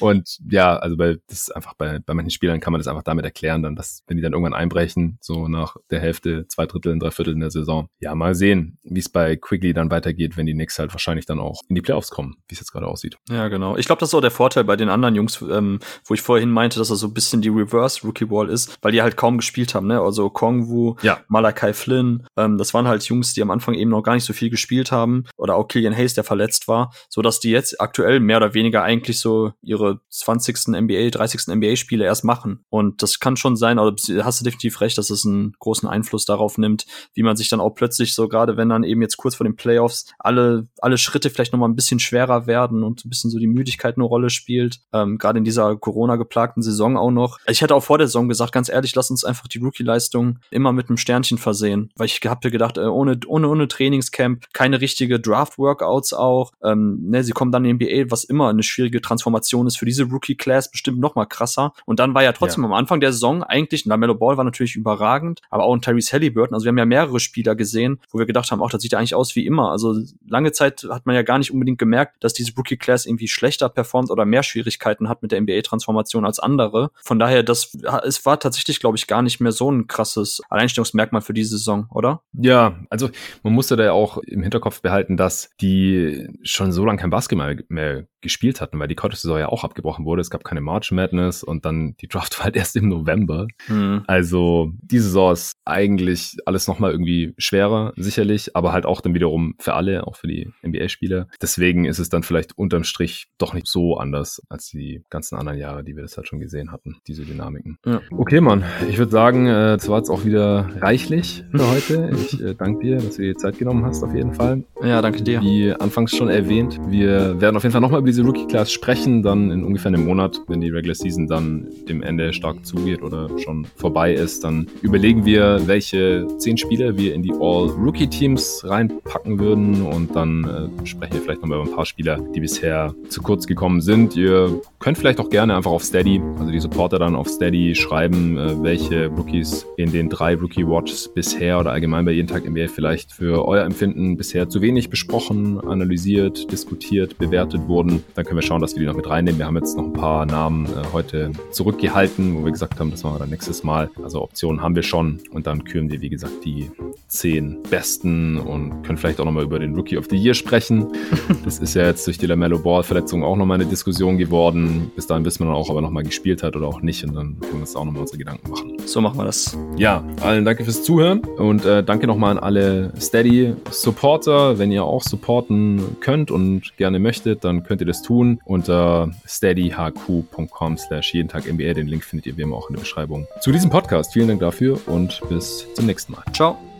Und ja, also bei das ist einfach bei, bei manchen Spielern kann man das einfach damit erklären, dann, dass, wenn die dann irgendwann einbrechen, so nach der Hälfte, zwei Drittel, drei Viertel in der Saison. Ja, mal sehen, wie es bei Quigley dann weitergeht, wenn die Knicks halt wahrscheinlich dann auch in die Playoffs kommen, wie es jetzt gerade aussieht. Ja, genau. Ich glaube, das ist auch der Vorteil bei den anderen Jungs, ähm, wo ich vorhin meinte, dass er so ein bisschen die Reverse Rookie Wall ist, weil die halt kaum gespielt haben, ne? Also Kongwu, ja. Malakai Flynn, ähm, das waren halt Jungs, die am Anfang eben noch gar nicht so viel gespielt haben. Oder auch Killian Hayes, der verletzt war, so dass die jetzt aktuell mehr oder weniger eigentlich so ihre 20 NBA, 30. NBA-Spiele erst machen. Und das kann schon sein, aber hast du definitiv recht, dass es einen großen Einfluss darauf nimmt, wie man sich dann auch plötzlich so, gerade wenn dann eben jetzt kurz vor den Playoffs alle, alle Schritte vielleicht nochmal ein bisschen schwerer werden und ein bisschen so die Müdigkeit eine Rolle spielt. Ähm, gerade in dieser Corona-geplagten Saison auch noch. Ich hätte auch vor der Saison gesagt, ganz ehrlich, lass uns einfach die Rookie-Leistung immer mit einem Sternchen versehen. Weil ich habe gedacht, äh, ohne, ohne, ohne Trainingscamp, keine richtige Draft-Workouts auch. Ähm, ne, sie kommen dann in die NBA, was immer eine schwierige Transformation ist für diese Rookie-Class Class bestimmt noch mal krasser. Und dann war ja trotzdem ja. am Anfang der Saison eigentlich, Lamello Ball war natürlich überragend, aber auch ein Tyrese Halliburton. Also wir haben ja mehrere Spieler gesehen, wo wir gedacht haben, auch das sieht ja eigentlich aus wie immer. Also lange Zeit hat man ja gar nicht unbedingt gemerkt, dass diese Rookie Class irgendwie schlechter performt oder mehr Schwierigkeiten hat mit der NBA-Transformation als andere. Von daher, das es war tatsächlich, glaube ich, gar nicht mehr so ein krasses Alleinstellungsmerkmal für diese Saison, oder? Ja, also man musste da ja auch im Hinterkopf behalten, dass die schon so lange kein Basketball mehr gespielt hatten, weil die College-Saison ja auch abgebrochen wurde. Es gab keine March Madness und dann die Draft war halt erst im November. Mhm. Also die Saison ist eigentlich alles nochmal irgendwie schwerer, sicherlich, aber halt auch dann wiederum für alle, auch für die NBA-Spieler. Deswegen ist es dann vielleicht unterm Strich doch nicht so anders als die ganzen anderen Jahre, die wir das halt schon gesehen hatten, diese Dynamiken. Ja. Okay, Mann, ich würde sagen, äh, war jetzt auch wieder reichlich für heute. Ich äh, danke dir, dass du dir die Zeit genommen hast, auf jeden Fall. Ja, danke dir. Wie anfangs schon erwähnt, wir werden auf jeden Fall nochmal über diese Rookie-Class sprechen, dann in ungefähr einem Monat, wenn die Regular Season dann dem Ende stark zugeht oder schon vorbei ist, dann überlegen wir, welche zehn Spieler wir in die All-Rookie-Teams reinpacken würden und dann äh, sprechen wir vielleicht nochmal über ein paar Spieler, die bisher zu kurz gekommen sind. Ihr könnt vielleicht auch gerne einfach auf Steady, also die Supporter dann auf Steady schreiben, äh, welche Rookies in den drei Rookie-Watches bisher oder allgemein bei jeden Tag NBA vielleicht für euer Empfinden bisher zu wenig besprochen, analysiert, diskutiert, bewertet wurden. Dann können wir schauen, dass wir die noch mit reinnehmen. Wir haben jetzt noch ein paar Namen äh, heute zurückgehalten, wo wir gesagt haben, das machen wir dann nächstes Mal. Also Optionen haben wir schon und dann küren wir, wie gesagt, die zehn besten und können vielleicht auch nochmal über den Rookie of the Year sprechen. das ist ja jetzt durch die Lamello Ball Verletzung auch nochmal eine Diskussion geworden. Bis dahin wissen wir dann auch, ob er nochmal gespielt hat oder auch nicht und dann können wir uns auch nochmal unsere Gedanken machen. So machen wir das. Ja, allen danke fürs Zuhören und äh, danke nochmal an alle Steady Supporter. Wenn ihr auch supporten könnt und gerne möchtet, dann könnt ihr das tun unter steadyhq.com slash jeden Tag NBA. Den Link findet ihr wie immer auch in der Beschreibung zu diesem Podcast. Vielen Dank dafür und bis zum nächsten Mal. Ciao.